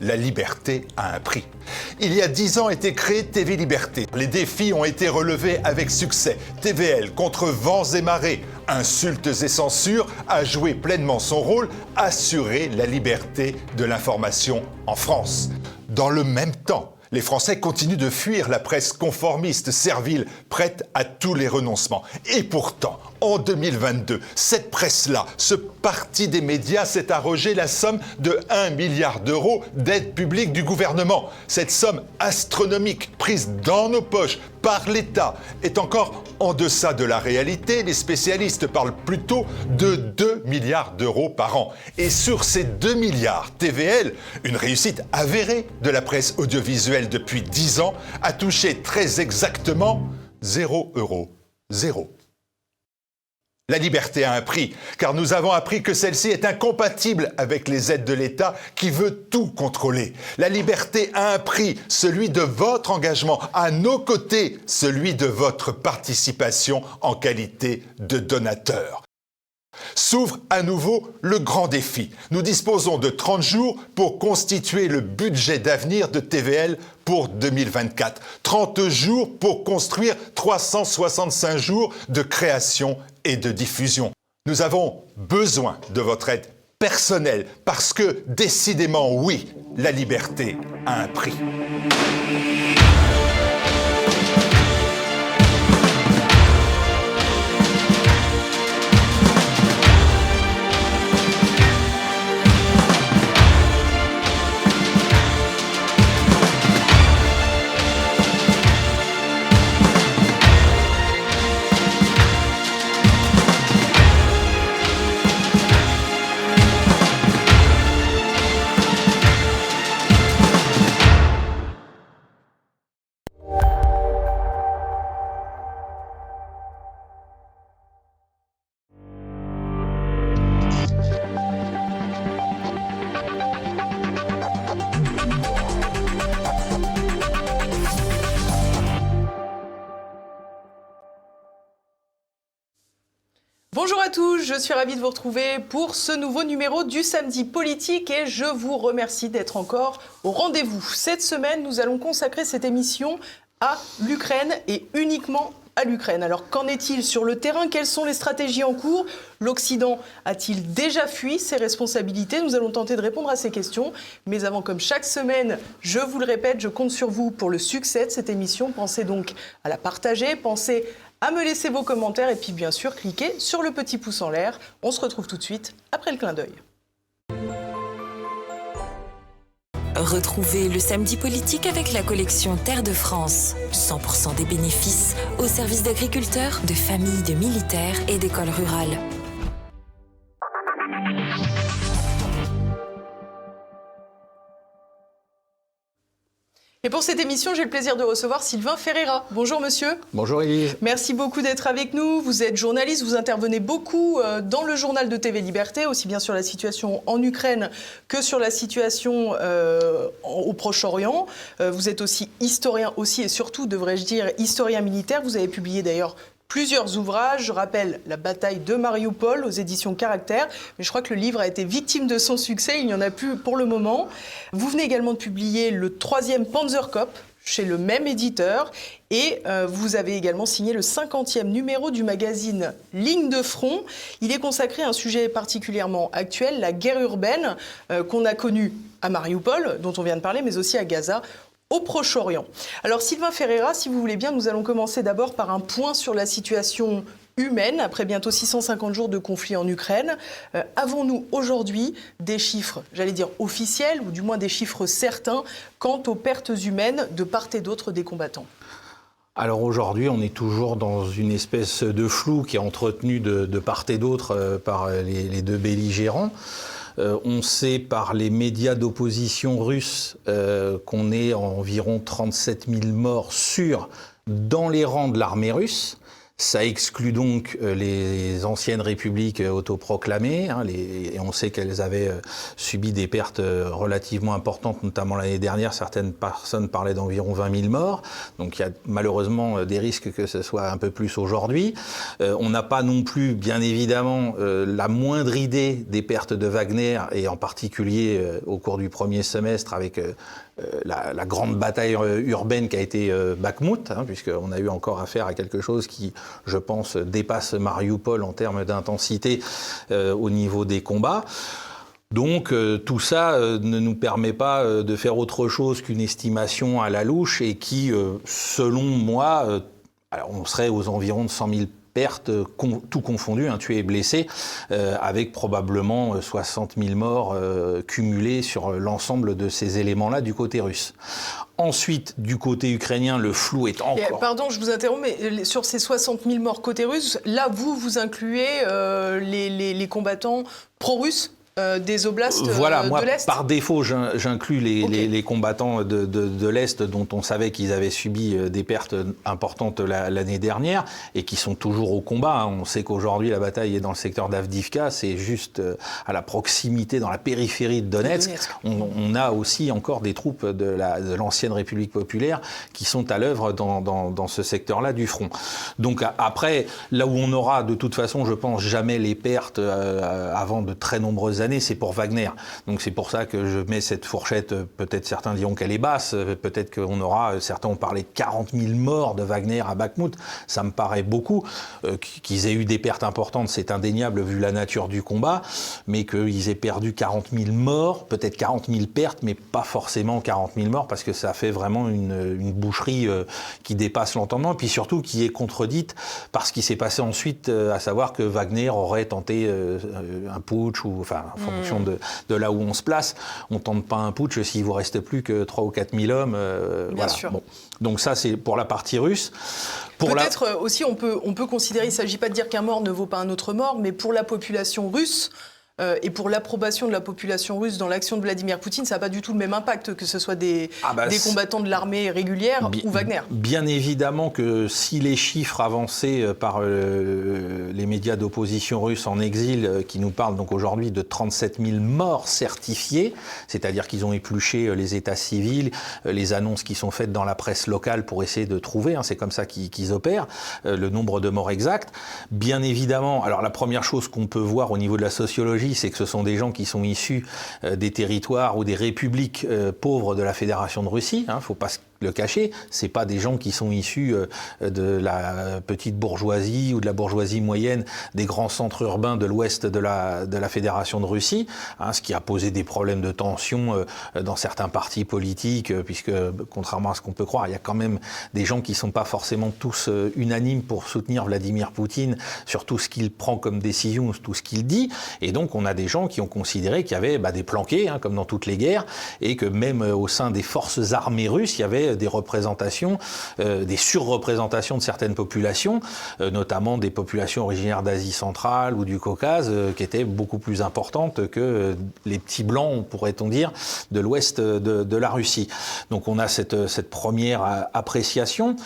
la liberté a un prix. Il y a dix ans était créée TV Liberté. Les défis ont été relevés avec succès. TVL contre vents et marées, insultes et censures a joué pleinement son rôle, assurer la liberté de l'information en France. Dans le même temps, les Français continuent de fuir la presse conformiste, servile, prête à tous les renoncements. Et pourtant, en 2022, cette presse-là, ce parti des médias s'est arrogé la somme de 1 milliard d'euros d'aide publique du gouvernement. Cette somme astronomique prise dans nos poches par l'État est encore en deçà de la réalité. Les spécialistes parlent plutôt de 2 milliards d'euros par an. Et sur ces 2 milliards, TVL, une réussite avérée de la presse audiovisuelle depuis 10 ans, a touché très exactement 0 euros. Zéro. La liberté a un prix, car nous avons appris que celle-ci est incompatible avec les aides de l'État qui veut tout contrôler. La liberté a un prix, celui de votre engagement, à nos côtés, celui de votre participation en qualité de donateur. S'ouvre à nouveau le grand défi. Nous disposons de 30 jours pour constituer le budget d'avenir de TVL pour 2024. 30 jours pour construire 365 jours de création de diffusion. Nous avons besoin de votre aide personnelle parce que décidément oui, la liberté a un prix. Je suis ravie de vous retrouver pour ce nouveau numéro du Samedi Politique et je vous remercie d'être encore au rendez-vous. Cette semaine, nous allons consacrer cette émission à l'Ukraine et uniquement à l'Ukraine. Alors qu'en est-il sur le terrain? Quelles sont les stratégies en cours? L'Occident a-t-il déjà fui ses responsabilités? Nous allons tenter de répondre à ces questions. Mais avant, comme chaque semaine, je vous le répète, je compte sur vous pour le succès de cette émission. Pensez donc à la partager, pensez à me laisser vos commentaires et puis bien sûr cliquez sur le petit pouce en l'air. On se retrouve tout de suite après le clin d'œil. Retrouvez le samedi politique avec la collection Terre de France. 100% des bénéfices au service d'agriculteurs, de familles, de militaires et d'écoles rurales. Et pour cette émission, j'ai le plaisir de recevoir Sylvain Ferreira. Bonjour monsieur. Bonjour Elise. Merci beaucoup d'être avec nous. Vous êtes journaliste, vous intervenez beaucoup euh, dans le journal de TV Liberté, aussi bien sur la situation en Ukraine que sur la situation euh, au Proche-Orient. Euh, vous êtes aussi historien aussi et surtout, devrais-je dire, historien militaire. Vous avez publié d'ailleurs plusieurs ouvrages. Je rappelle La bataille de Mariupol aux éditions Caractère, mais je crois que le livre a été victime de son succès. Il n'y en a plus pour le moment. Vous venez également de publier le troisième Panzerkopf chez le même éditeur. Et euh, vous avez également signé le 50e numéro du magazine Ligne de front. Il est consacré à un sujet particulièrement actuel, la guerre urbaine, euh, qu'on a connue à Mariupol, dont on vient de parler, mais aussi à Gaza au Proche-Orient. Alors Sylvain Ferreira, si vous voulez bien, nous allons commencer d'abord par un point sur la situation humaine après bientôt 650 jours de conflit en Ukraine. Euh, avons-nous aujourd'hui des chiffres, j'allais dire officiels, ou du moins des chiffres certains, quant aux pertes humaines de part et d'autre des combattants? Alors aujourd'hui, on est toujours dans une espèce de flou qui est entretenu de, part et d'autre euh, par les deux belligérants. Euh, on sait par les médias d'opposition russes euh, qu'on est environ 37 000 morts sûrs dans les rangs de l'armée russe. Ça exclut donc euh, les anciennes républiques euh, autoproclamées, hein, et on sait qu'elles avaient euh, subi des pertes relativement importantes, notamment l'année dernière. Certaines personnes parlaient d'environ 20 000 morts, donc il y a malheureusement des risques que ce soit un peu plus aujourd'hui. on n'a pas non plus, bien évidemment, la moindre idée des pertes de Wagner, et en particulier au cours du premier semestre avec euh, la, grande bataille euh, urbaine qui a été euh, Bakhmut, hein, puisqu'on a eu encore affaire à quelque chose qui, je pense, dépasse Mariupol en termes d'intensité au niveau des combats. Donc tout ça ne nous permet pas de faire autre chose qu'une estimation à la louche et qui, selon moi, on serait aux environs de 100 000 pertes, tout confondu, hein, tués et blessés, euh, avec probablement 60 euh, 000 morts euh, cumulés sur l'ensemble de ces éléments-là du côté russe. Ensuite, du côté ukrainien, le flou est encore. pardon, je vous interromps, mais sur ces 60 000 morts côté russe, là, vous, vous incluez les, les combattants pro-russes euh, des oblasts euh, voilà, de moi, l'Est Par défaut, j'inclus les, combattants de, l'Est dont on savait qu'ils avaient subi euh, des pertes importantes l'année dernière et qui sont toujours au combat. Hein. On sait qu'aujourd'hui, la bataille est dans le secteur d'Avdivka, c'est juste à la proximité, dans la périphérie de Donetsk. On, a aussi encore des troupes de l'ancienne République populaire qui sont à l'œuvre dans, ce secteur-là du front. Donc après, là où on aura de toute façon, je pense, jamais les pertes avant de très nombreuses années, c'est pour Wagner. Donc c'est pour ça que je mets cette fourchette, euh, peut-être certains diront qu'elle est basse, euh, peut-être qu'on aura, euh, certains ont parlé de 40 000 morts de Wagner à Bakhmut, ça me paraît beaucoup. qu'ils aient eu des pertes importantes, c'est indéniable vu la nature du combat, mais qu'ils aient perdu 40 000 morts, peut-être 40 000 pertes, mais pas forcément 40 000 morts, parce que ça fait vraiment une, boucherie qui dépasse l'entendement, et puis surtout qui est contredite par ce qui s'est passé ensuite, à savoir que Wagner aurait tenté un putsch, ou enfin en fonction de, là où on se place. On tente pas un putsch s'il vous reste plus que 3 ou 4 000 hommes. Euh, Bien sûr. Donc ça, c'est pour la partie russe. Peut-être euh, aussi, on peut, on peut considérer, il ne s'agit pas de dire qu'un mort ne vaut pas un autre mort, mais pour la population russe, euh, et pour l'approbation de la population russe dans l'action de Vladimir Poutine, ça n'a pas du tout le même impact que ce soit des, ah bah, des combattants de l'armée régulière ou Wagner. Bien évidemment que si les chiffres avancés euh, par euh, les médias d'opposition russe en exil, qui nous parlent donc aujourd'hui de 37 000 morts certifiés, c'est-à-dire qu'ils ont épluché les états civils, les annonces qui sont faites dans la presse locale pour essayer de trouver, hein, c'est comme ça qu'ils opèrent, le nombre de morts exacts. Bien évidemment, alors la première chose qu'on peut voir au niveau de la sociologie, c'est que ce sont des gens qui sont issus euh, des territoires ou des républiques euh, pauvres de la Fédération de Russie. Hein, le cacher, c'est pas des gens qui sont issus euh, de la petite bourgeoisie ou de la bourgeoisie moyenne des grands centres urbains de l'ouest de la, de la Fédération de Russie, hein, ce qui a posé des problèmes de tension euh, dans certains partis politiques, euh, puisque contrairement à ce qu'on peut croire, il y a quand même des gens qui sont pas forcément tous unanimes pour soutenir Vladimir Poutine sur tout ce qu'il prend comme décision, tout ce qu'il dit, et donc on a des gens qui ont considéré qu'il y avait bah, des planqués, hein, comme dans toutes les guerres, et que même au sein des forces armées russes, il y avait des représentations, euh, des surreprésentations de certaines populations, euh, notamment des populations originaires d'Asie centrale ou du Caucase, euh, qui étaient beaucoup plus importantes que les petits blancs, pourrait-on dire, de l'ouest de, la Russie. Donc on a cette, cette première appréciation.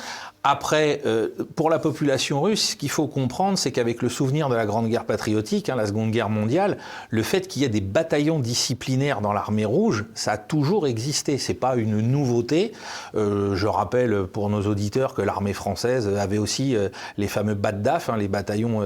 Après, euh, pour la population russe, ce qu'il faut comprendre, c'est qu'avec le souvenir de la Grande Guerre patriotique, hein, la Seconde Guerre mondiale, le fait qu'il y ait des bataillons disciplinaires dans l'armée rouge, ça a toujours existé. C'est pas une nouveauté. Euh, je rappelle pour nos auditeurs que l'armée française avait aussi euh, les fameux BATDAF, hein, les bataillons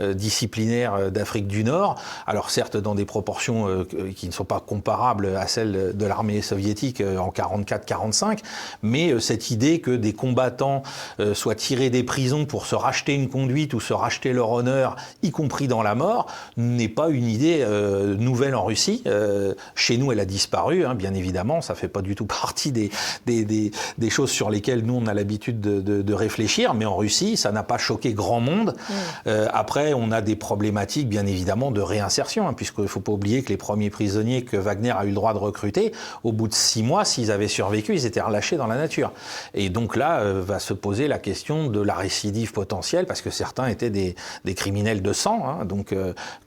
disciplinaires d'Afrique du Nord. Alors certes, dans des proportions qui ne sont pas comparables à celles de l'armée soviétique en 44-45, mais cette idée que des combattants euh, soient tirés des prisons pour se racheter une conduite ou se racheter leur honneur, y compris dans la mort, n'est pas une idée euh, nouvelle en Russie. Euh, chez nous, elle a disparu, hein, bien évidemment. Ça fait pas du tout partie des, des, choses sur lesquelles nous, on a l'habitude de, réfléchir. Mais en Russie, ça n'a pas choqué grand monde. Mmh. après, on a des problématiques, bien évidemment, de réinsertion, hein, puisqu'il ne faut pas oublier que les premiers prisonniers que Wagner a eu le droit de recruter, au bout de six mois, s'ils avaient survécu, ils étaient relâchés dans la nature. Et donc là, va se se poser la question de la récidive potentielle, parce que certains étaient des, criminels de sang. Hein. donc,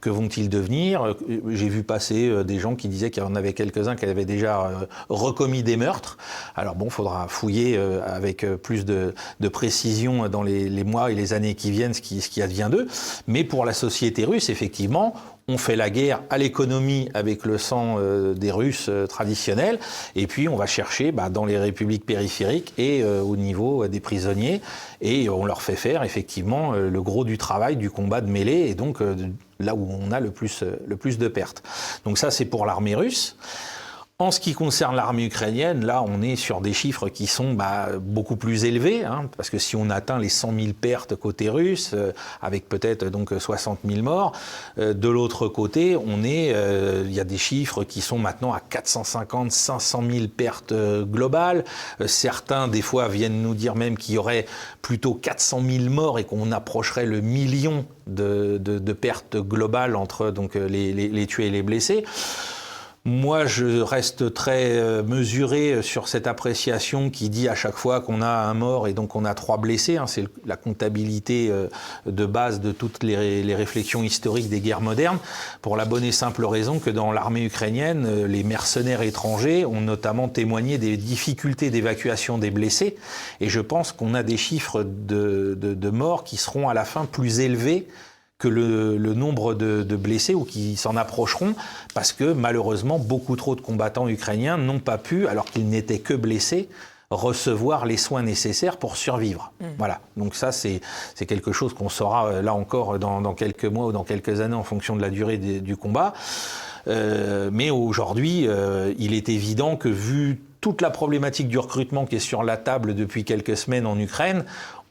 que vont-ils devenir? J'ai vu passer des gens qui disaient qu'il y en avait quelques-uns qui avaient déjà recommis des meurtres. Alors bon, il faudra fouiller avec plus de, précision dans les, mois et les années qui viennent ce qui, ce qui advient d'eux. Mais pour la société russe, effectivement, on fait la guerre à l'économie avec le sang euh, des Russes euh, traditionnels, et puis on va chercher bah, dans les républiques périphériques et euh, au niveau des prisonniers, et on leur fait faire effectivement le gros du travail, du combat de mêlée, et donc là où on a le plus, le plus de pertes. Donc ça c'est pour l'armée russe. En ce qui concerne l'armée ukrainienne, là, on est sur des chiffres qui sont bah, beaucoup plus élevés, hein, parce que si on atteint les 100 000 pertes côté russe, euh, avec peut-être donc 60 000 morts, euh, de l'autre côté, on est, euh, il y a des chiffres qui sont maintenant à 450, 500 000 pertes globales. certains, des fois, viennent nous dire même qu'il y aurait plutôt 400 000 morts et qu'on approcherait le million de, pertes globales entre donc les tués et les blessés. Moi, je reste très euh, mesuré sur cette appréciation qui dit à chaque fois qu'on a un mort et donc on a trois blessés. Hein. C'est la comptabilité euh, de base de toutes les, réflexions historiques des guerres modernes, pour la bonne et simple raison que dans l'armée ukrainienne, euh, les mercenaires étrangers ont notamment témoigné des difficultés d'évacuation des blessés. Et je pense qu'on a des chiffres de morts qui seront à la fin plus élevés que le, nombre de, blessés ou qui s'en approcheront, parce que malheureusement, beaucoup trop de combattants ukrainiens n'ont pas pu, alors qu'ils n'étaient que blessés, recevoir les soins nécessaires pour survivre. Mmh. Voilà. Donc ça, c'est quelque chose qu'on saura euh, là encore dans, quelques mois ou dans quelques années en fonction de la durée du combat. Euh, mais aujourd'hui, euh, il est évident que vu toute la problématique du recrutement qui est sur la table depuis quelques semaines en Ukraine,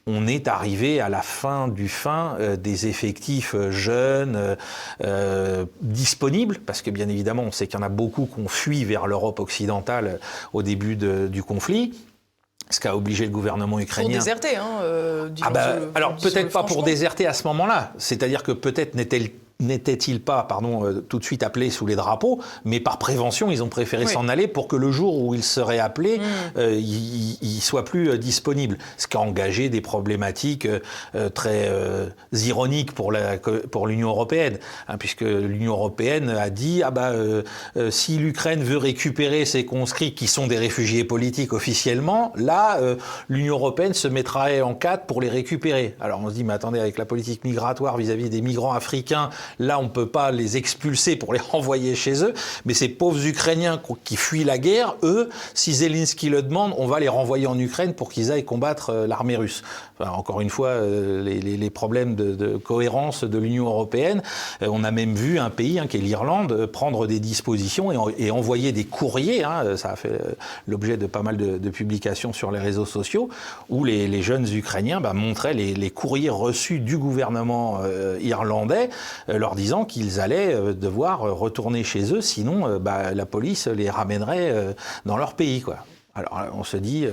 on est arrivé à la fin du fin euh, des effectifs euh, jeunes euh, disponibles, parce que bien évidemment, on sait qu'il y en a beaucoup qui ont fui vers l'Europe occidentale au début du conflit ce qui a obligé le gouvernement ukrainien. Pour déserter, hein, ah bah, Alors peut-être pas pour déserter à ce moment-là. C'est-à-dire que peut-être n'était n'était-il pas, pardon, euh, tout de suite appelé sous les drapeaux, mais par prévention, ils ont préféré s'en aller pour que le jour où ils seraient appelés, mm. euh, ils, il soient plus euh, disponibles. Ce qui a engagé des problématiques très ironiques pour la, pour l'Union européenne, hein, puisque l'Union européenne a dit ah bah si l'Ukraine veut récupérer ses conscrits qui sont des réfugiés politiques officiellement, là l'Union européenne se mettra en quatre pour les récupérer. Alors on se dit mais attendez avec la politique migratoire vis-à-vis -vis des migrants africains Là, on ne peut pas les expulser pour les renvoyer chez eux, mais ces pauvres Ukrainiens qui fuient la guerre, eux, si Zelensky le demande, on va les renvoyer en Ukraine pour qu'ils aillent combattre euh, l'armée russe. Encore une fois, euh, les, problèmes de, cohérence de l'Union européenne. Euh, on a même vu un pays, hein, qui est l'Irlande, prendre des dispositions et, envoyer des courriers. Hein, ça a fait l'objet de pas mal de, publications sur les réseaux sociaux, où les, jeunes Ukrainiens bah, montraient les, courriers reçus du gouvernement irlandais leur disant qu'ils allaient euh, devoir euh, retourner chez eux, sinon euh, bah, la police les ramènerait dans leur pays. Quoi. Alors on se dit,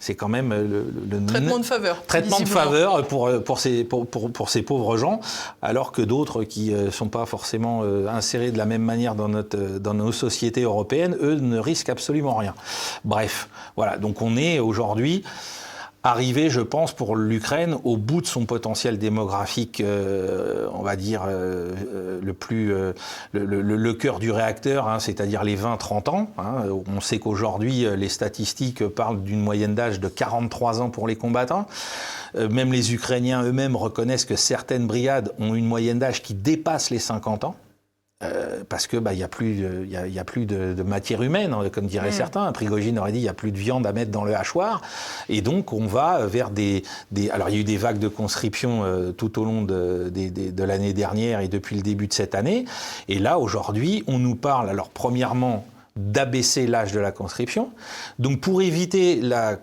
c'est quand même le, traitement de faveur. Traitement de faveur pour, pour, ces, pour, pour, ces pauvres gens, alors que d'autres qui ne sont pas forcément insérés de la même manière dans, notre, dans nos sociétés européennes, eux ne risquent absolument rien. Bref, voilà, donc on est aujourd'hui arriver, je pense, pour l'Ukraine au bout de son potentiel démographique, euh, on va dire, euh, euh, le plus, le, cœur du réacteur, hein, c'est-à-dire les 20-30 ans. Hein. On sait qu'aujourd'hui, les statistiques parlent d'une moyenne d'âge de 43 ans pour les combattants. même les Ukrainiens eux-mêmes reconnaissent que certaines brigades ont une moyenne d'âge qui dépasse les 50 ans. Euh, parce que bah, il y a plus, il y a, plus de, matière humaine, hein, comme diraient mm. certains. Prigogine aurait dit il y a plus de viande à mettre dans le hachoir, et donc on va vers des, des alors il y a eu des vagues de conscription euh, tout au long de, de l'année dernière et depuis le début de cette année, et là aujourd'hui on nous parle alors premièrement d'abaisser l'âge de la conscription. Donc pour éviter la,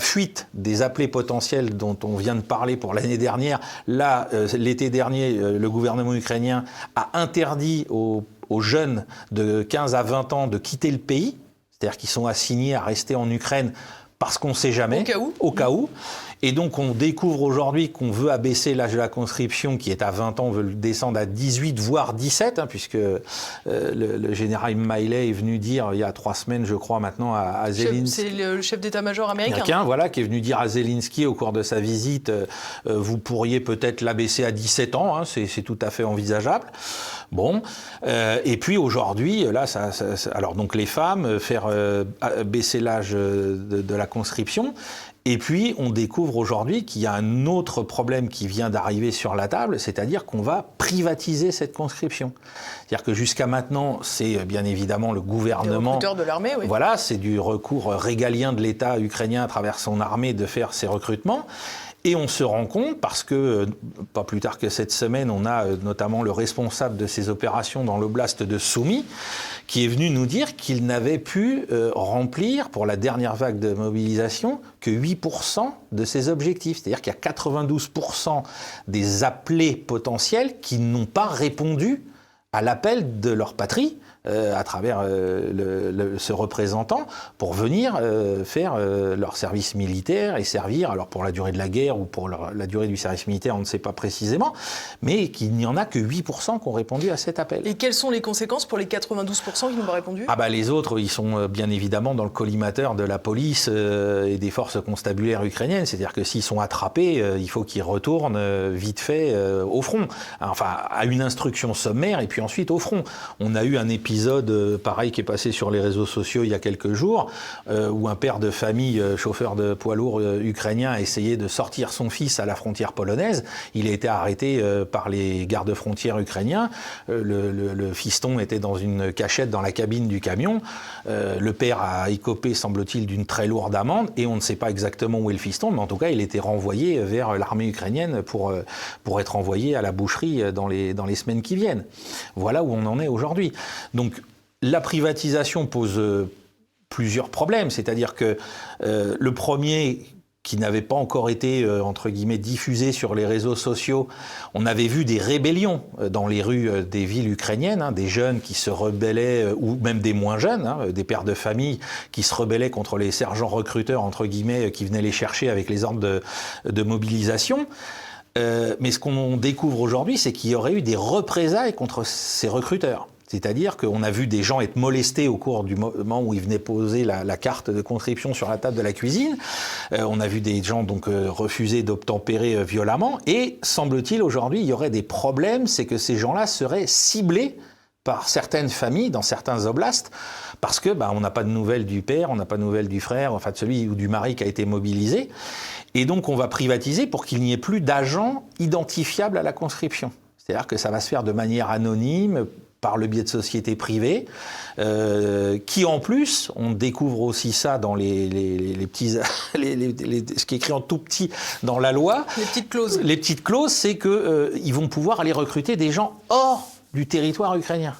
fuite des appelés potentiels dont on vient de parler pour l'année dernière, là, euh, l'été dernier, euh, le gouvernement ukrainien a interdit aux, jeunes de 15 à 20 ans de quitter le pays, c'est-à-dire qu'ils sont assignés à rester en Ukraine parce qu'on ne sait jamais. Au cas où. Au cas où. Et donc on découvre aujourd'hui qu'on veut abaisser l'âge de la conscription, qui est à 20 ans, on veut le descendre à 18, voire 17, hein, puisque euh, le, général Miley est venu dire il y a trois semaines, je crois maintenant, à, Zelensky. C'est le chef d'état-major américain. Voilà, qui est venu dire à Zelensky au cours de sa visite, euh, euh, vous pourriez peut-être l'abaisser à 17 ans, hein, c'est tout à fait envisageable. Bon, et puis aujourd'hui, là, ça, alors donc les femmes, faire baisser l'âge de, de la conscription, et puis, on découvre aujourd'hui qu'il y a un autre problème qui vient d'arriver sur la table, c'est-à-dire qu'on va privatiser cette conscription. C'est-à-dire que jusqu'à maintenant, c'est bien évidemment le gouvernement. de l'armée, oui. Voilà, c'est du recours régalien de l'État ukrainien à travers son armée de faire ces recrutements. Et on se rend compte, parce que euh, pas plus tard que cette semaine, on a euh, notamment le responsable de ces opérations dans l'oblast de Soumy, qui est venu nous dire qu'il n'avait pu euh, remplir pour la dernière vague de mobilisation que 8% de ses objectifs. C'est-à-dire qu'il y a 92% des appelés potentiels qui n'ont pas répondu à l'appel de leur patrie euh, à travers euh, ce représentant pour venir euh, faire leur service militaire et servir, alors pour la durée de la guerre ou pour la durée du service militaire, on ne sait pas précisément, mais qu'il n'y en a que 8% qui ont répondu à cet appel. Et quelles sont les conséquences pour les 92% qui n'ont pas répondu? Ah bah les autres, ils sont bien évidemment dans le collimateur de la police et des forces constabulaires ukrainiennes, c'est-à-dire que s'ils sont attrapés, il faut qu'ils retournent vite fait au front, enfin à une instruction sommaire et puis ensuite au front. On a eu un épisode épisode euh, pareil qui est passé sur les réseaux sociaux il y a quelques jours, euh, où un père de famille, euh, chauffeur de poids lourd ukrainien, a essayé de sortir son fils à la frontière polonaise. Il a été arrêté par les gardes-frontières ukrainiens. Le, fiston était dans une cachette dans la cabine du camion. le père a écopé, semble-t-il, d'une très lourde amende, et on ne sait pas exactement où est le fiston, mais en tout cas, il était renvoyé vers l'armée ukrainienne pour, pour être envoyé à la boucherie dans les, dans les semaines qui viennent. Voilà où on en est aujourd'hui. Donc la privatisation pose euh, plusieurs problèmes, c'est-à-dire que euh, le premier qui n'avait pas encore été, euh, diffusé sur les réseaux sociaux, on avait vu des rébellions dans les rues des villes ukrainiennes, hein, des jeunes qui se rebellaient, ou même des moins jeunes, hein, des pères de famille qui se rebellaient contre les sergents recruteurs, qui venaient les chercher avec les ordres de mobilisation. mais ce qu'on découvre aujourd'hui, c'est qu'il y aurait eu des représailles contre ces recruteurs. C'est-à-dire qu'on a vu des gens être molestés au cours du moment où ils venaient poser la, carte de conscription sur la table de la cuisine. Euh, on a vu des gens donc euh, refuser d'obtempérer euh, violemment. Et semble-t-il aujourd'hui, il y aurait des problèmes, c'est que ces gens-là seraient ciblés par certaines familles dans certains oblasts parce que bah, on n'a pas de nouvelles du père, on n'a pas de nouvelles du frère, enfin de celui ou du mari qui a été mobilisé. Et donc on va privatiser pour qu'il n'y ait plus d'agents identifiables à la conscription. C'est-à-dire que ça va se faire de manière anonyme, par le biais de sociétés privées, euh, qui en plus, on découvre aussi ça dans les, les, petits, ce qui est écrit en tout petit dans la loi. Les petites clauses. Les petites clauses, c'est qu'ils euh, vont pouvoir aller recruter des gens hors du territoire ukrainien.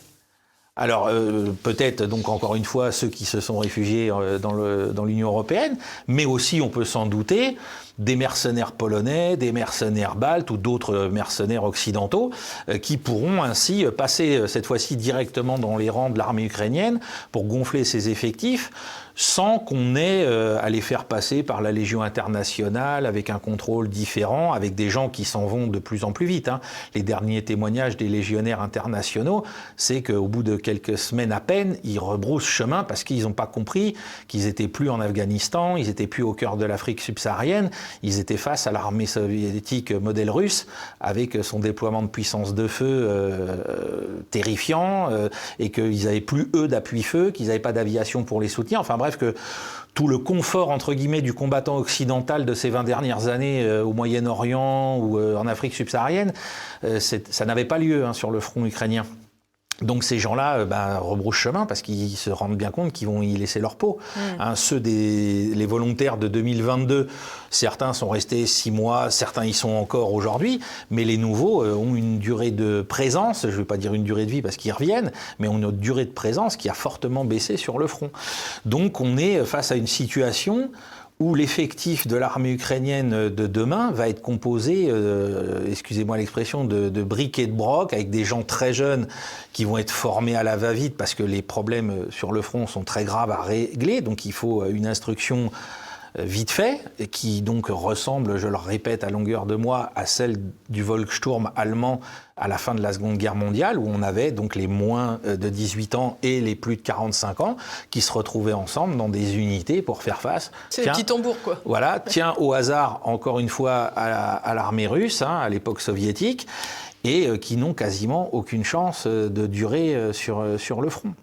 Alors euh, peut-être donc encore une fois ceux qui se sont réfugiés dans l'Union européenne, mais aussi on peut s'en douter des mercenaires polonais, des mercenaires baltes ou d'autres mercenaires occidentaux euh, qui pourront ainsi passer euh, cette fois-ci directement dans les rangs de l'armée ukrainienne pour gonfler ses effectifs sans qu'on ait euh, à les faire passer par la Légion internationale avec un contrôle différent, avec des gens qui s'en vont de plus en plus vite. Hein. Les derniers témoignages des légionnaires internationaux, c'est qu'au bout de quelques semaines à peine, ils rebroussent chemin parce qu'ils n'ont pas compris qu'ils étaient plus en Afghanistan, ils étaient plus au cœur de l'Afrique subsaharienne, ils étaient face à l'armée soviétique modèle russe avec son déploiement de puissance de feu euh, terrifiant euh, et qu'ils n'avaient plus eux d'appui feu, qu'ils n'avaient pas d'aviation pour les soutenir. Enfin bref, que tout le confort entre guillemets du combattant occidental de ces 20 dernières années euh, au Moyen-Orient ou en Afrique subsaharienne, ça n'avait pas lieu hein, sur le front ukrainien. Donc ces gens-là euh, bah, rebroussent chemin parce qu'ils se rendent bien compte qu'ils vont y laisser leur peau. Mm. Hein, ceux des les volontaires de 2022, certains sont restés six mois, certains y sont encore aujourd'hui, mais les nouveaux euh, ont une durée de présence, je ne vais pas dire une durée de vie parce qu'ils reviennent, mais ont une durée de présence qui a fortement baissé sur le front. Donc on est face à une situation où l'effectif de l'armée ukrainienne de demain va être composé, euh, excusez-moi l'expression, de, de briques et de broc, avec des gens très jeunes qui vont être formés à la va-vite parce que les problèmes sur le front sont très graves à régler, donc il faut une instruction vite fait, qui donc ressemble, je le répète à longueur de mois, à celle du Volkssturm allemand à la fin de la Seconde Guerre mondiale, où on avait donc les moins de 18 ans et les plus de 45 ans qui se retrouvaient ensemble dans des unités pour faire face. C'est des petits tambours, quoi. Voilà, tiens au hasard, encore une fois, à l'armée russe, hein, à l'époque soviétique, et qui n'ont quasiment aucune chance de durer sur, sur le front.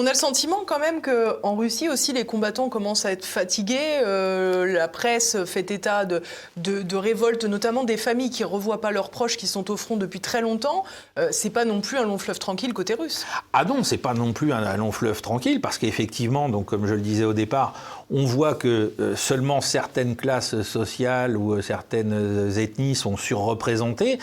On a le sentiment quand même qu'en Russie aussi, les combattants commencent à être fatigués. Euh, la presse fait état de, de, révoltes, notamment des familles qui ne revoient pas leurs proches qui sont au front depuis très longtemps. Euh, c'est pas non plus un long fleuve tranquille côté russe. Ah non, c'est pas non plus un, long fleuve tranquille parce qu'effectivement, donc comme je le disais au départ, on voit que euh, seulement certaines classes sociales ou certaines ethnies sont surreprésentées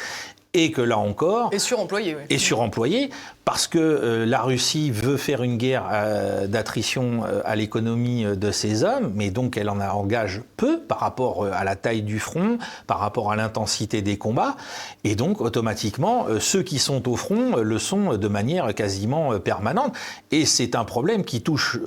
et que là encore... Et suremployé, oui. Et suremployé, parce que euh, la Russie veut faire une guerre euh, d'attrition euh, à l'économie de ses hommes, mais donc elle en engage peu par rapport à la taille du front, par rapport à l'intensité des combats, et donc automatiquement ceux qui sont au front le sont de manière quasiment permanente. Et c'est un problème qui touche,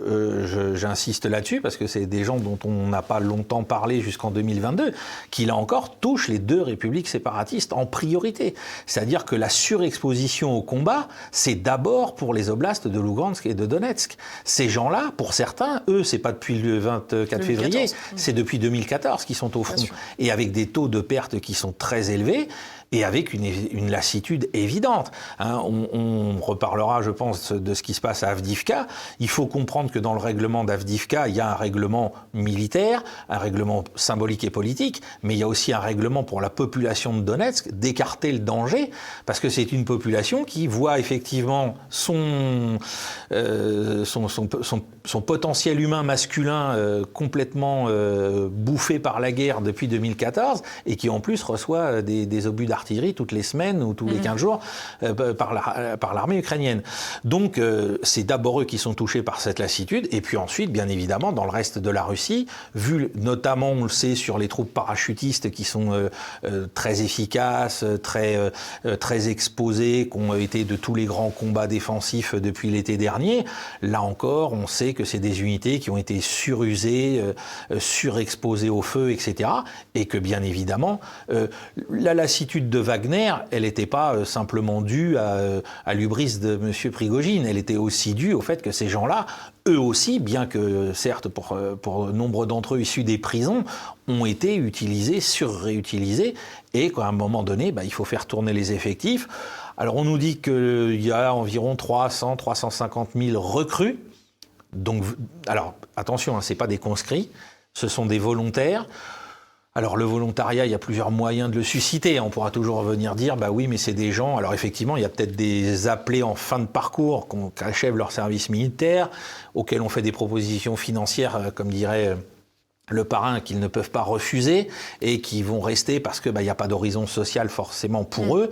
j'insiste là-dessus, parce que c'est des gens dont on n'a pas longtemps parlé jusqu'en 2022, qui là encore touchent les deux républiques séparatistes en priorité. C'est-à-dire que la surexposition au combat, c'est c'est d'abord pour les oblasts de Lugansk et de Donetsk. Ces gens-là, pour certains, eux, c'est pas depuis le 24 février, c'est depuis 2014 qu'ils sont au front. Et avec des taux de perte qui sont très élevés et avec une, lassitude évidente. Hein. on, reparlera, je pense, de ce qui se passe à Avdivka. Il faut comprendre que dans le règlement d'Avdivka, il y a un règlement militaire, un règlement symbolique et politique, mais il y a aussi un règlement pour la population de Donetsk d'écarter le danger, parce que c'est une population qui voit effectivement son, euh, son, potentiel humain masculin euh, complètement euh, bouffé par la guerre depuis 2014, et qui en plus reçoit des, des obus d'artillerie toutes les semaines ou tous les 15 mhm. jours euh, par l'armée la, ukrainienne. Donc euh, c'est d'abord eux qui sont touchés par cette lassitude, et puis ensuite, bien évidemment, dans le reste de la Russie, vu notamment, on le sait, sur les troupes parachutistes qui sont euh, très efficaces, très, très exposées, qui ont été de tous les grands combats défensifs depuis l'été dernier, là encore, on sait que c'est des unités qui ont été surusées, surexposées au feu, etc. Et que bien évidemment, la lassitude de Wagner, elle n'était pas euh, simplement due à, à l'ubris de M. Prigogine, elle était aussi due au fait que ces gens-là, eux aussi, bien que certes pour, euh, pour nombre d'entre eux issus des prisons, ont été utilisés, surréutilisés, et qu'à un moment donné, bah, il faut faire tourner les effectifs. Alors on nous dit qu'il y a environ 300, 350 000 recrues. Donc, alors attention, hein, ce n'est pas des conscrits, ce sont des volontaires. Alors le volontariat, il y a plusieurs moyens de le susciter. On pourra toujours venir dire, bah oui, mais c'est des gens. Alors effectivement, il y a peut-être des appelés en fin de parcours qui achèvent leur service militaire, auxquels on fait des propositions financières, euh, comme dirait euh, le parrain qu'ils ne peuvent pas refuser et qui vont rester parce qu'il bah, n'y a pas d'horizon social forcément pour mm. eux.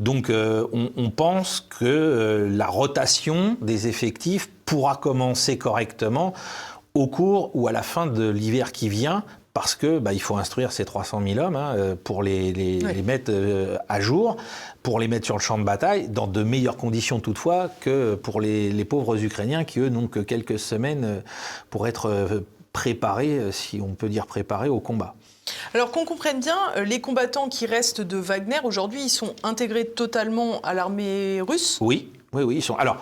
Donc euh, on, pense que la rotation des effectifs pourra commencer correctement au cours ou à la fin de l'hiver qui vient, parce que bah, il faut instruire ces 300 000 hommes hein, euh, pour les, mettre euh, à jour, pour les mettre sur le champ de bataille, dans de meilleures conditions toutefois que pour les, pauvres Ukrainiens qui, eux, n'ont que quelques semaines euh, pour être préparés, si on peut dire préparés, au combat. Alors qu'on comprenne bien, les combattants qui restent de Wagner, aujourd'hui, ils sont intégrés totalement à l'armée russe? Oui, oui, oui. Ils sont... Alors,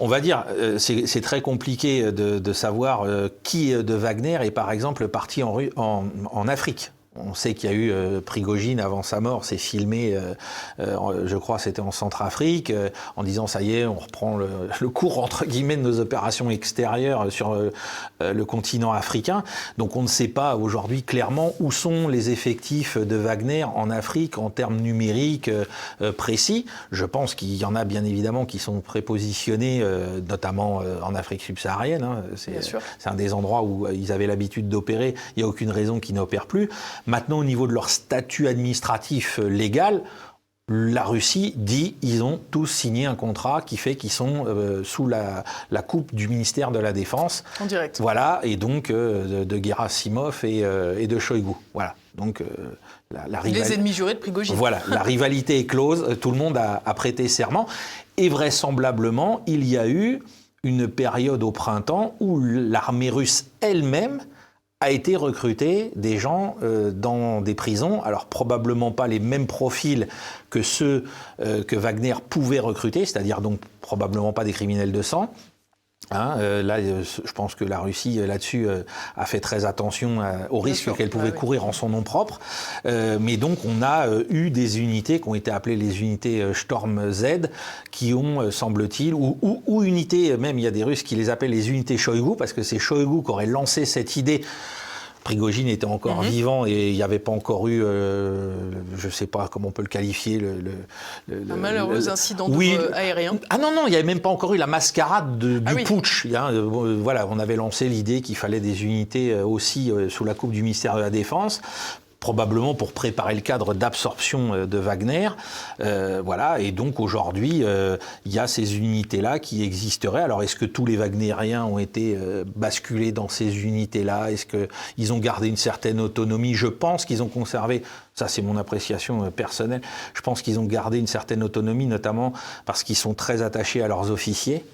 on va dire, euh, c'est très compliqué de, savoir euh, qui de Wagner est par exemple parti en Afrique. On sait qu'il y a eu euh, Prigogine avant sa mort, c'est filmé, euh, euh, je crois c'était en Centrafrique, en disant ça y est, on reprend le, cours entre guillemets de nos opérations extérieures sur le continent africain. Donc on ne sait pas aujourd'hui clairement où sont les effectifs de Wagner en Afrique en termes numériques précis. Je pense qu'il y en a bien évidemment qui sont prépositionnés, notamment en Afrique subsaharienne. Hein. C'est un des endroits où ils avaient l'habitude d'opérer. Il n'y a aucune raison qu'ils n'opèrent plus. Maintenant, au niveau de leur statut administratif euh, légal, la Russie dit ils ont tous signé un contrat qui fait qu'ils sont euh, sous la, coupe du ministère de la Défense. En direct. Voilà, et donc euh, de, Gerasimov et, et, de Shoigu. Voilà. Donc, la, Les ennemis jurés de Prigogine. Voilà, la rivalité est close, tout le monde a, a, prêté serment. Et vraisemblablement, il y a eu une période au printemps où l'armée russe elle-même a été recruté des gens euh, dans des prisons, alors probablement pas les mêmes profils que ceux euh, que Wagner pouvait recruter, c'est-à-dire donc probablement pas des criminels de sang, Hein, euh, là, euh, je pense que la Russie euh, là-dessus a fait très attention au risque qu'elle pouvait courir en son nom propre. mais donc, on a eu des unités qui ont été appelées les unités Storm Z, qui ont, semble-t-il, ou, ou, ou, unités, même il y a des Russes qui les appellent les unités Shoigu, parce que c'est Shoigu qui aurait lancé cette idée Prigogine était encore mhm. vivant et il n'y avait pas encore eu, euh, je ne sais pas comment on peut le qualifier, le, un malheureux incident oui, aérien. Ah non non, il n'y avait même pas encore eu la mascarade du ah putsch. Euh, voilà, on avait lancé l'idée qu'il fallait des unités euh, aussi sous la coupe du ministère de la Défense probablement pour préparer le cadre d'absorption euh, de Wagner. Euh, voilà, et donc aujourd'hui, euh, il y a ces unités-là qui existeraient. Alors est-ce que tous les Wagnériens ont été basculés dans ces unités-là? Est-ce qu'ils ont gardé une certaine autonomie? Je pense qu'ils ont conservé, ça c'est mon appréciation personnelle, je pense qu'ils ont gardé une certaine autonomie, notamment parce qu'ils sont très attachés à leurs officiers,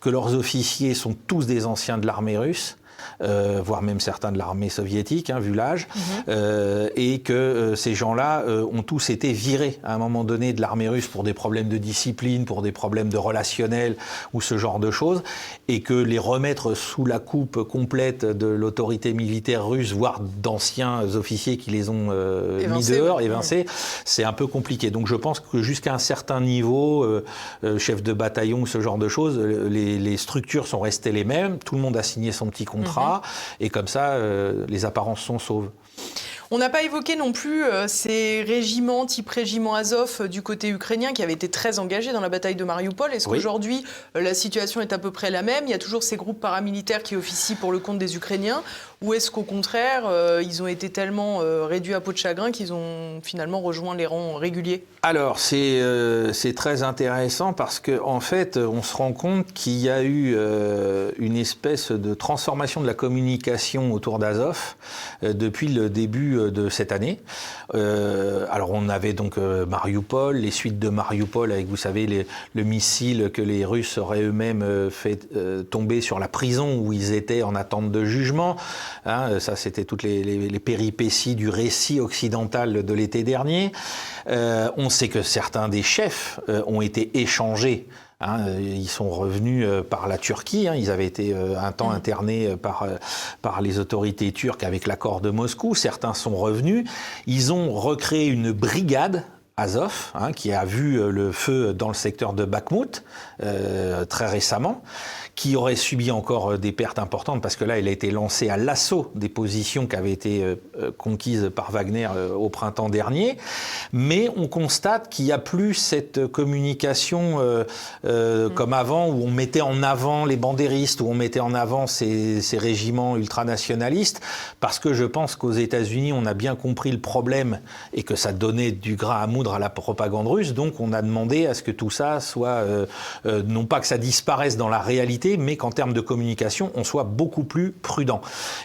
que leurs officiers sont tous des anciens de l'armée russe euh, voire même certains de l'armée soviétique, hein, vu l'âge, mhm. euh, et que euh, ces gens-là ont tous été virés à un moment donné de l'armée russe pour des problèmes de discipline, pour des problèmes de relationnel ou ce genre de choses, et que les remettre sous la coupe complète de l'autorité militaire russe, voire d'anciens officiers qui les ont mis dehors, évincés, c'est un peu compliqué. Donc je pense que jusqu'à un certain niveau, chef de bataillon, ce genre de choses, les, les structures sont restées les mêmes, tout le monde a signé son petit contrat. Et comme ça, euh, les apparences sont sauves. On n'a pas évoqué non plus euh, ces régiments type régiment Azov euh, du côté ukrainien qui avaient été très engagés dans la bataille de Mariupol. Est-ce qu'aujourd'hui la situation est à peu près la même? Il y a toujours ces groupes paramilitaires qui officient pour le compte des Ukrainiens ou est-ce qu'au contraire, euh, ils ont été tellement euh, réduits à peau de chagrin qu'ils ont finalement rejoint les rangs réguliers? Alors, c'est euh, très intéressant parce qu'en en fait, on se rend compte qu'il y a eu une espèce de transformation de la communication autour d'Azov depuis le début de cette année. alors, on avait donc Mariupol, les suites de Mariupol avec, vous savez, le missile que les Russes auraient eux-mêmes fait tomber sur la prison où ils étaient en attente de jugement. Hein, ça, c'était toutes les, péripéties du récit occidental de l'été dernier. Euh, on sait que certains des chefs euh, ont été échangés hein, ils sont revenus euh, par la Turquie. Hein, ils avaient été un temps mm. internés par, par les autorités turques avec l'accord de Moscou. Certains sont revenus. Ils ont recréé une brigade Azov, qui a vu le feu dans le secteur de Bakhmut très récemment qui aurait subi encore euh, des pertes importantes parce que là, il a été lancé à l'assaut des positions qui avaient été euh, euh, conquises par Wagner au printemps dernier. Mais on constate qu'il n'y a plus cette communication mm. comme avant où on mettait en avant les bandéristes, où on mettait en avant ces, ces régiments ultranationalistes, parce que je pense qu'aux États-Unis, on a bien compris le problème et que ça donnait du gras à moudre à la propagande russe. Donc, on a demandé à ce que tout ça soit, non pas que ça disparaisse dans la réalité, mais qu'en termes de communication, on soit beaucoup plus prudent.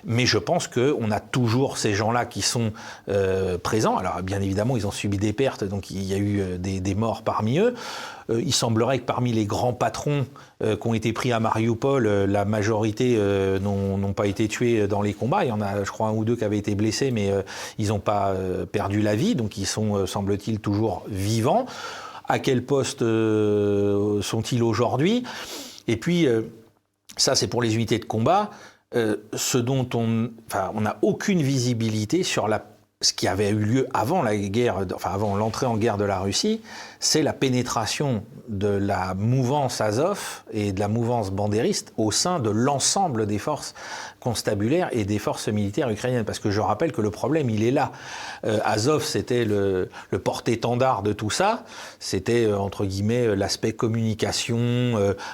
Mais je pense qu'on a toujours ces gens-là qui sont euh, présents. Alors bien évidemment, ils ont subi des pertes, donc il y a eu euh, des, morts parmi eux. Euh, il semblerait que parmi les grands patrons qui ont été pris à Mariupol, la majorité n'ont pas été tués dans les combats. Il y en a, je crois, un ou deux qui avaient été blessés, mais ils n'ont pas perdu la vie, donc ils sont, semble-t-il, toujours vivants. À quel poste sont-ils aujourd'hui? Et puis, euh, ça c'est pour les unités de combat, euh, ce dont on enfin, n'a aucune visibilité sur la, ce qui avait eu lieu avant la guerre, enfin avant l'entrée en guerre de la Russie, c'est la pénétration de la mouvance Azov et de la mouvance bandériste au sein de l'ensemble des forces constabulaires et des forces militaires ukrainiennes. Parce que je rappelle que le problème, il est là. Euh, Azov, c'était le, porte-étendard de tout ça. C'était, euh, entre guillemets, euh, l'aspect communication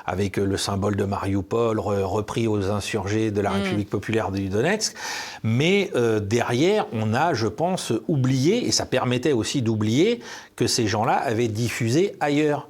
avec le symbole de Mariupol repris aux insurgés de la mm. République populaire du Donetsk. Mais derrière, on a, je pense, oublié, et ça permettait aussi d'oublier que ces gens-là avaient diffusé ailleurs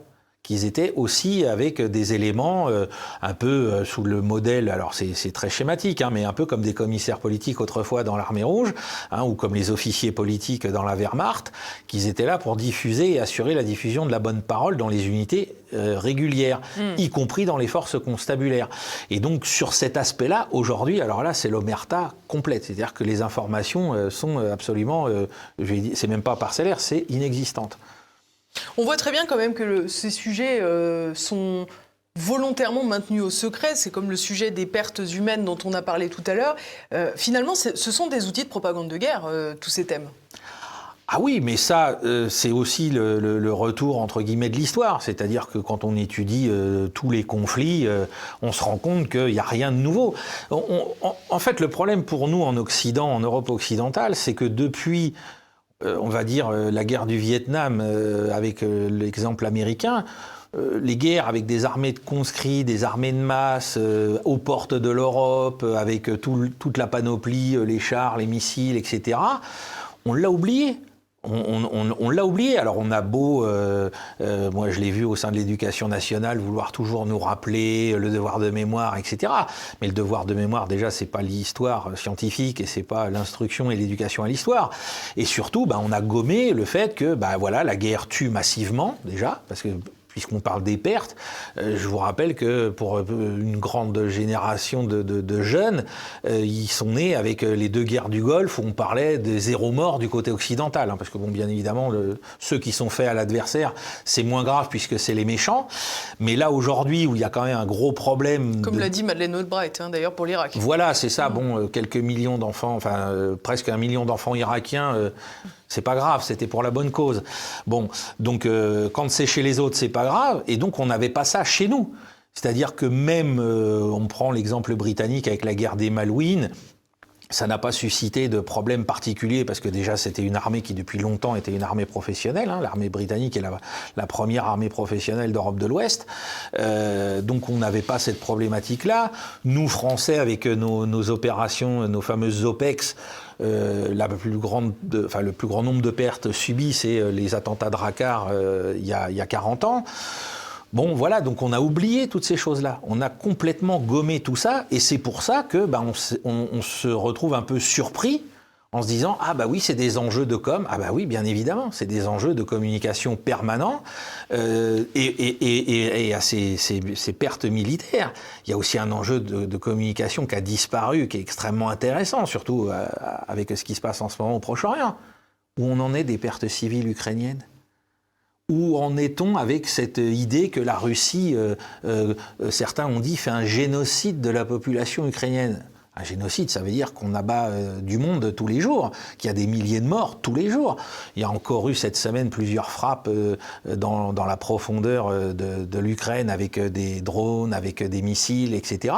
qu'ils étaient aussi avec des éléments euh, un peu euh, sous le modèle, alors c'est très schématique, hein, mais un peu comme des commissaires politiques autrefois dans l'armée rouge, hein, ou comme les officiers politiques dans la Wehrmacht, qu'ils étaient là pour diffuser et assurer la diffusion de la bonne parole dans les unités euh, régulières, hmm. y compris dans les forces constabulaires. Et donc sur cet aspect-là, aujourd'hui, alors là, c'est l'omerta complète, c'est-à-dire que les informations sont absolument, c'est même pas parcellaire, c'est inexistante. On voit très bien quand même que ces sujets euh, sont volontairement maintenus au secret. C'est comme le sujet des pertes humaines dont on a parlé tout à l'heure. Euh, finalement, ce sont des outils de propagande de guerre, euh, tous ces thèmes. Ah oui, mais ça, c'est aussi le, retour entre guillemets de l'histoire. C'est-à-dire que quand on étudie tous les conflits, on se rend compte qu'il n'y a rien de nouveau. en, fait, le problème pour nous en Occident, en Europe occidentale, c'est que depuis on va dire, euh, la guerre du Vietnam euh, avec l'exemple américain, les guerres avec des armées de conscrits, des armées de masse aux portes de l'Europe, avec toute la panoplie, les chars, les missiles, etc., on l'a oublié on, l'a oublié. Alors on a beau, euh, euh, moi je l'ai vu au sein de l'éducation nationale, vouloir toujours nous rappeler le devoir de mémoire, etc. Mais le devoir de mémoire, déjà, c'est pas l'histoire scientifique et c'est pas l'instruction et l'éducation à l'histoire. Et surtout, bah, on a gommé le fait que, bah, voilà, la guerre tue massivement déjà, parce que puisqu'on parle des pertes, euh, je vous rappelle que pour euh, une grande génération de, jeunes, euh, ils sont nés avec les deux guerres du Golfe où on parlait des zéro morts du côté occidental, hein, parce que bon, bien évidemment, ceux qui sont faits à l'adversaire, c'est moins grave puisque c'est les méchants. Mais là aujourd'hui, où il y a quand même un gros problème, comme l'a dit Madeleine Albright, hein, d'ailleurs pour l'Irak. Voilà, c'est ça. Bon, quelques millions d'enfants, enfin presque un million d'enfants irakiens c'est pas grave, c'était pour la bonne cause. Bon, donc euh, quand c'est chez les autres, c'est pas grave, et donc on n'avait pas ça chez nous. C'est-à-dire que même, euh, on prend l'exemple britannique avec la guerre des Malouines, ça n'a pas suscité de problème particulier parce que déjà c'était une armée qui depuis longtemps était une armée professionnelle. Hein. L'armée britannique est la, première armée professionnelle d'Europe de l'Ouest. Euh, donc on n'avait pas cette problématique-là. Nous, Français, avec nos, opérations, nos fameuses OPEX, la plus grande, enfin, le plus grand nombre de pertes subies, c'est euh, les attentats de Rakar euh, il, y a, il y a 40 ans. Bon, voilà, donc on a oublié toutes ces choses-là. On a complètement gommé tout ça, et c'est pour ça que ben, on, on, se retrouve un peu surpris en se disant ah bah oui c'est des enjeux de com. Ah bah oui bien évidemment c'est des enjeux de communication permanents euh, et, à ces, ces, pertes militaires. Il y a aussi un enjeu de, communication qui a disparu qui est extrêmement intéressant surtout euh, avec ce qui se passe en ce moment au Proche-Orient. Où on en est des pertes civiles ukrainiennes? Où en est-on avec cette idée que la Russie, euh, certains ont dit, fait un génocide de la population ukrainienne? Un génocide, ça veut dire qu'on abat euh, du monde tous les jours, qu'il y a des milliers de morts tous les jours. Il y a encore eu cette semaine plusieurs frappes euh, dans, la profondeur euh, de, l'Ukraine avec des drones, avec des missiles, etc.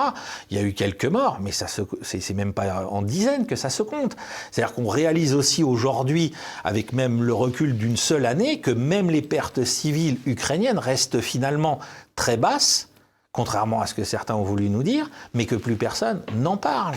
Il y a eu quelques morts, mais ça c'est même pas en dizaines que ça se compte. C'est-à-dire qu'on réalise aussi aujourd'hui, avec même le recul d'une seule année, que même les pertes civiles ukrainiennes restent finalement très basses contrairement à ce que certains ont voulu nous dire, mais que plus personne n'en parle.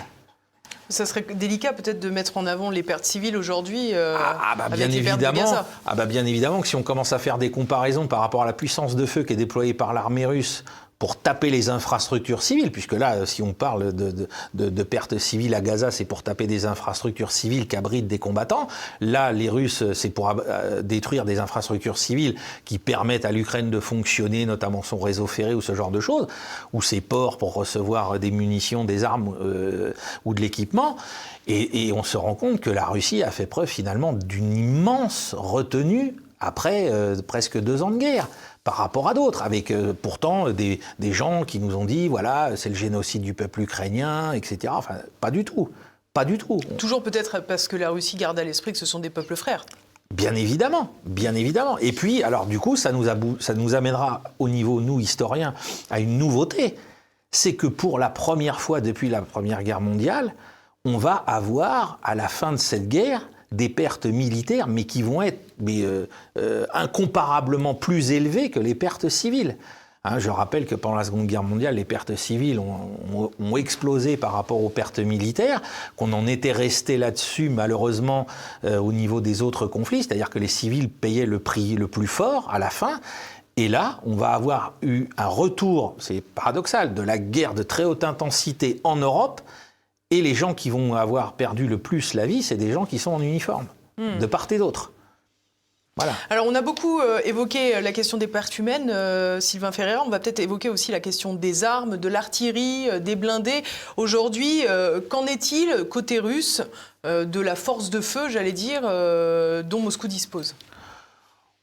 Ça serait délicat peut-être de mettre en avant les pertes civiles aujourd'hui. Euh, ah, ah bah, bien évidemment. Ah bah bien évidemment que si on commence à faire des comparaisons par rapport à la puissance de feu qui est déployée par l'armée russe pour taper les infrastructures civiles, puisque là, si on parle de, pertes civiles à Gaza, c'est pour taper des infrastructures civiles qui abritent des combattants. Là, les Russes, c'est pour euh, détruire des infrastructures civiles qui permettent à l'Ukraine de fonctionner, notamment son réseau ferré ou ce genre de choses, ou ses ports pour recevoir des munitions, des armes euh, ou de l'équipement. Et, et, on se rend compte que la Russie a fait preuve finalement d'une immense retenue après euh, presque deux ans de guerre par rapport à d'autres, avec euh, pourtant des, des, gens qui nous ont dit, voilà, c'est le génocide du peuple ukrainien, etc. Enfin, pas du tout. Pas du tout. Toujours peut-être parce que la Russie garde à l'esprit que ce sont des peuples frères. Bien évidemment, bien évidemment. Et puis, alors du coup, ça nous, ça nous amènera au niveau, nous, historiens, à une nouveauté. C'est que pour la première fois depuis la Première Guerre mondiale, on va avoir, à la fin de cette guerre, des pertes militaires, mais qui vont être euh, euh, incomparablement plus élevées que les pertes civiles. Hein, je rappelle que pendant la Seconde Guerre mondiale, les pertes civiles ont, explosé par rapport aux pertes militaires, qu'on en était resté là-dessus malheureusement euh, au niveau des autres conflits, c'est-à-dire que les civils payaient le prix le plus fort à la fin, Et là, on va avoir eu un retour, c'est paradoxal, de la guerre de très haute intensité en Europe. Et les gens qui vont avoir perdu le plus la vie, c'est des gens qui sont en uniforme, Hmm. de part et d'autre. Voilà. Alors, on a beaucoup euh, évoqué la question des pertes humaines, euh, Sylvain Ferreira. On va peut-être évoquer aussi la question des armes, de l'artillerie, euh, des blindés. Aujourd'hui, euh, qu'en est-il côté russe euh, de la force de feu, j'allais dire, euh, dont Moscou dispose?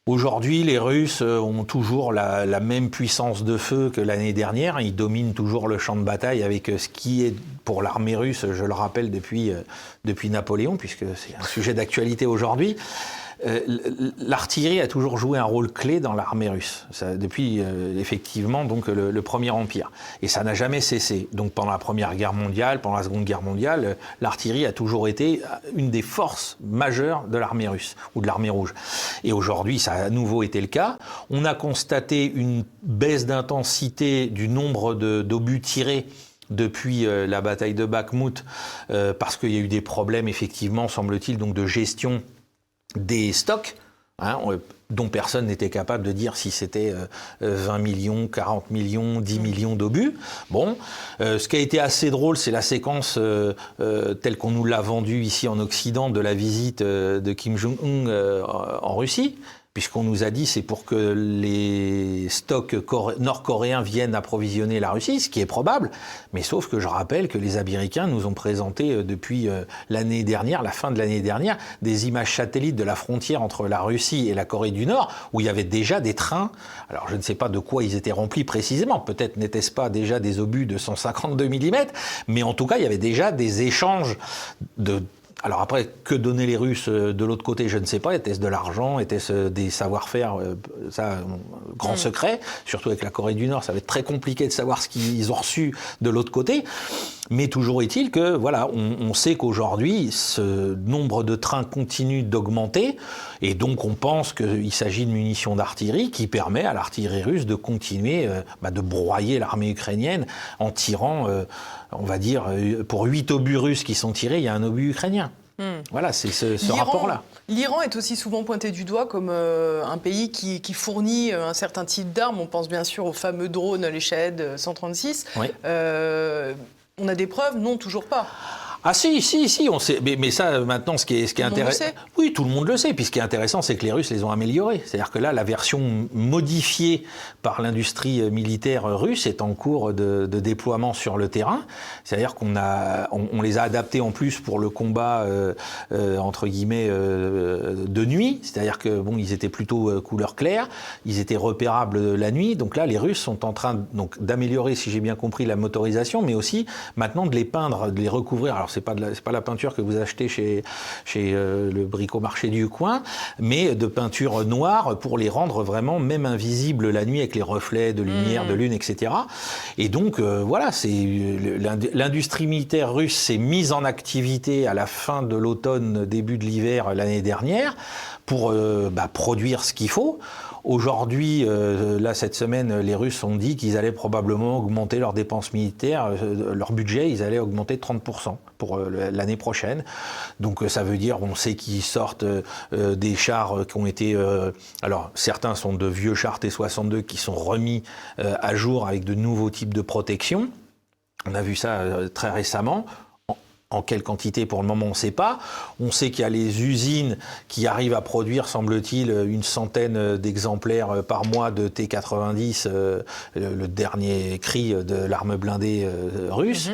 Aujourd'hui, les Russes euh, ont toujours la, même puissance de feu que l'année dernière. Ils dominent toujours le champ de bataille avec euh, ce qui est pour l'armée russe, je le rappelle depuis, euh, depuis Napoléon, puisque c'est un sujet d'actualité aujourd'hui. Euh, L'artillerie a toujours joué un rôle clé dans l'armée russe, ça, depuis euh, effectivement donc le, le Premier Empire, et ça n'a jamais cessé. Donc pendant la Première Guerre mondiale, pendant la Seconde Guerre mondiale, euh, l'artillerie a toujours été une des forces majeures de l'armée russe ou de l'armée rouge. Et aujourd'hui, ça a à nouveau été le cas. On a constaté une baisse d'intensité du nombre d'obus tirés depuis la bataille de Bakhmut, euh, parce qu'il y a eu des problèmes, effectivement, semble-t-il, donc de gestion des stocks, hein, on- dont personne n'était capable de dire si c'était euh, euh, 20 millions, 40 millions, 10 millions d'obus. Bon, euh, ce qui a été assez drôle, c'est la séquence euh, euh, telle qu'on nous l'a vendue ici en Occident de la visite euh, de Kim Jong-un euh, en Russie. Puisqu'on nous a dit c'est pour que les stocks coré- nord-coréens viennent approvisionner la Russie, ce qui est probable. Mais sauf que je rappelle que les Américains nous ont présenté euh, depuis euh, l'année dernière, la fin de l'année dernière, des images satellites de la frontière entre la Russie et la Corée du Nord, où il y avait déjà des trains. Alors je ne sais pas de quoi ils étaient remplis précisément. Peut-être n'étaient-ce pas déjà des obus de 152 mm, mais en tout cas il y avait déjà des échanges de alors après, que donnaient les Russes euh, de l'autre côté, je ne sais pas. Était-ce de l'argent? Était-ce euh, des savoir-faire euh, Ça, grand secret? Surtout avec la Corée du Nord, ça va être très compliqué de savoir ce qu'ils ont reçu de l'autre côté. Mais toujours est-il que, voilà, on, on sait qu'aujourd'hui, ce nombre de trains continue d'augmenter. Et donc, on pense qu'il s'agit de munitions d'artillerie qui permet à l'artillerie russe de continuer euh, bah, de broyer l'armée ukrainienne en tirant, euh, on va dire, euh, pour 8 obus russes qui sont tirés, il y a un obus ukrainien. Voilà, c'est ce, rapport-là. L'Iran est aussi souvent pointé du doigt comme euh, un pays qui, qui fournit euh, un certain type d'armes. On pense bien sûr aux fameux drones, les Shahed 136. Oui. Euh, on a des preuves Non, toujours pas. Ah si, si, si, on sait. Mais, mais ça, maintenant, ce qui est, ce qui est intéressant... Oui, tout le monde le sait. Puis ce qui est intéressant, c'est que les Russes les ont améliorés. C'est-à-dire que là, la version modifiée par l'industrie euh, militaire russe est en cours de, de déploiement sur le terrain. C'est-à-dire qu'on a, on, on les a adaptés en plus pour le combat, euh, euh, entre guillemets, euh, de nuit. C'est-à-dire que, bon, ils étaient plutôt euh, couleur claire. Ils étaient repérables la nuit. Donc là, les Russes sont en train donc, d'améliorer, si j'ai bien compris, la motorisation, mais aussi maintenant de les peindre, de les recouvrir. Alors, c'est pas de la, pas la peinture que vous achetez chez, chez euh, le bricomarché du coin, mais de peinture noire pour les rendre vraiment même invisibles la nuit avec les reflets de lumière, de lune, etc. Et donc, euh, voilà, c'est l'industrie militaire russe s'est mise en activité à la fin de l'automne, début de l'hiver l'année dernière pour euh, bah, produire ce qu'il faut. Aujourd'hui, euh, là, cette semaine, les Russes ont dit qu'ils allaient probablement augmenter leurs dépenses militaires, euh, leur budget, ils allaient augmenter de 30% pour euh, l'année prochaine. Donc, ça veut dire, on sait qu'ils sortent des chars qui ont été. alors, certains sont de vieux chars T-62 qui sont remis à jour avec de nouveaux types de protection. On a vu ça très récemment. En- quelle quantité pour le moment on ne sait pas. On sait qu'il y a les usines qui arrivent à produire, semble-t-il, une centaine d'exemplaires par mois de T-90, euh, le dernier cri de l'arme blindée euh, russe.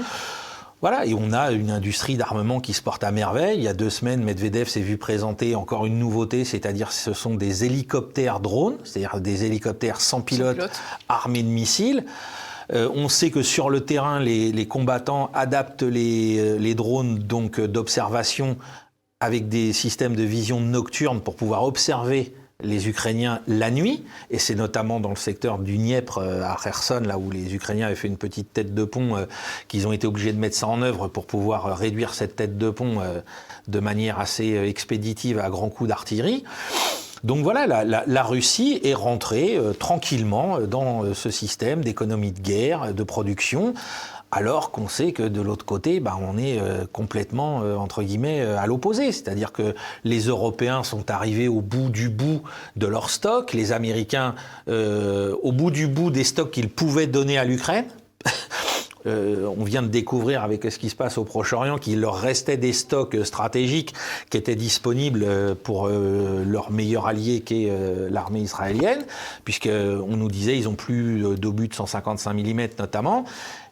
Voilà, et on a une industrie d'armement qui se porte à merveille. Il y a deux semaines, Medvedev s'est vu présenter encore une nouveauté, c'est-à-dire ce sont des hélicoptères drones, c'est-à-dire des hélicoptères sans pilote, pilote. armés de missiles. Euh, on sait que sur le terrain, les, combattants adaptent les, euh, drones donc euh, d'observation avec des systèmes de vision nocturne pour pouvoir observer les Ukrainiens la nuit, et c'est notamment dans le secteur du Dniepr à Kherson, là où les Ukrainiens avaient fait une petite tête de pont, qu'ils ont été obligés de mettre ça en œuvre pour pouvoir réduire cette tête de pont de manière assez expéditive à grands coups d'artillerie. Donc voilà, la, Russie est rentrée euh, tranquillement euh, dans euh, ce système d'économie de guerre, euh, de production, alors qu'on sait que de l'autre côté, bah, on est complètement, entre guillemets, à l'opposé. C'est-à-dire que les Européens sont arrivés au bout du bout de leur stock, les Américains au bout du bout des stocks qu'ils pouvaient donner à l'Ukraine. Euh, on vient de découvrir avec ce qui se passe au Proche-Orient qu'il leur restait des stocks stratégiques qui étaient disponibles euh, pour euh, leur meilleur allié qui est l'armée israélienne, puisqu'on nous disait ils ont plus d'obus de 155 mm notamment.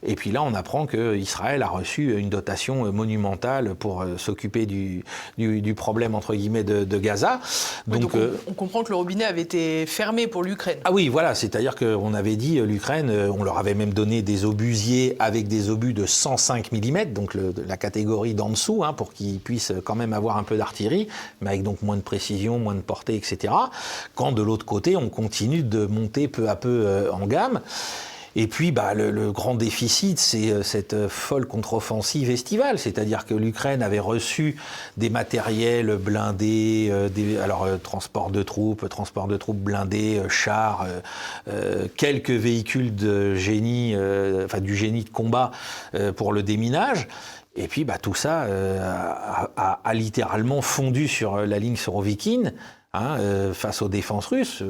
Et puis là, on apprend qu'Israël a reçu une dotation monumentale pour euh, s'occuper du, du, problème, entre guillemets, de, Gaza. donc, euh, on, comprend que le robinet avait été fermé pour l'Ukraine. Ah oui, voilà, c'est-à-dire qu'on avait dit, euh, l'Ukraine, on leur avait même donné des obusiers avec des obus de 105 mm, donc la catégorie d'en dessous, hein, pour qu'ils puissent quand même avoir un peu d'artillerie, mais avec donc moins de précision, moins de portée, etc. Quand de l'autre côté, on continue de monter peu à peu en gamme. Et puis, bah, le, grand déficit, c'est euh, cette folle contre-offensive estivale, c'est-à-dire que l'Ukraine avait reçu des matériels blindés, euh, des, alors euh, transport de troupes, transport de troupes blindés, chars, quelques véhicules de génie, enfin du génie de combat pour le déminage. Et puis, bah, tout ça a, a, littéralement fondu sur la ligne Sorovikine. Hein, face aux défenses russes.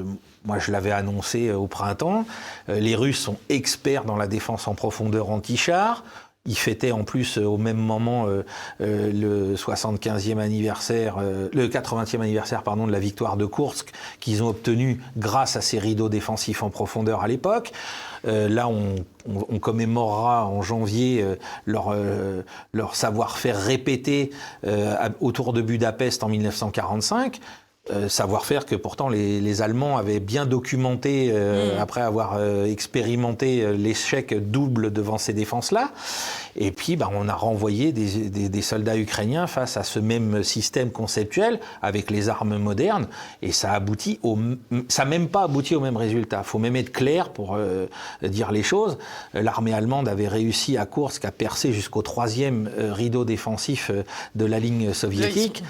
Moi, je l'avais annoncé euh, au printemps. Euh, les Russes sont experts dans la défense en profondeur anti-char. Ils fêtaient en plus euh, au même moment le 75e anniversaire, le 80e anniversaire pardon de la victoire de Kursk qu'ils ont obtenu grâce à ces rideaux défensifs en profondeur à l'époque. là, on, on, commémorera en janvier leur, leur savoir-faire répété autour de Budapest en 1945. Euh, savoir-faire que pourtant les, Allemands avaient bien documenté euh, mm. après avoir euh, expérimenté l'échec double devant ces défenses-là. Et puis, bah, on a renvoyé des, soldats ukrainiens face à ce même système conceptuel avec les armes modernes, et ça aboutit au, ça même pas abouti au même résultat. Faut même être clair pour dire les choses. L'armée allemande avait réussi à Kursk à percer jusqu'au troisième rideau défensif de la ligne soviétique.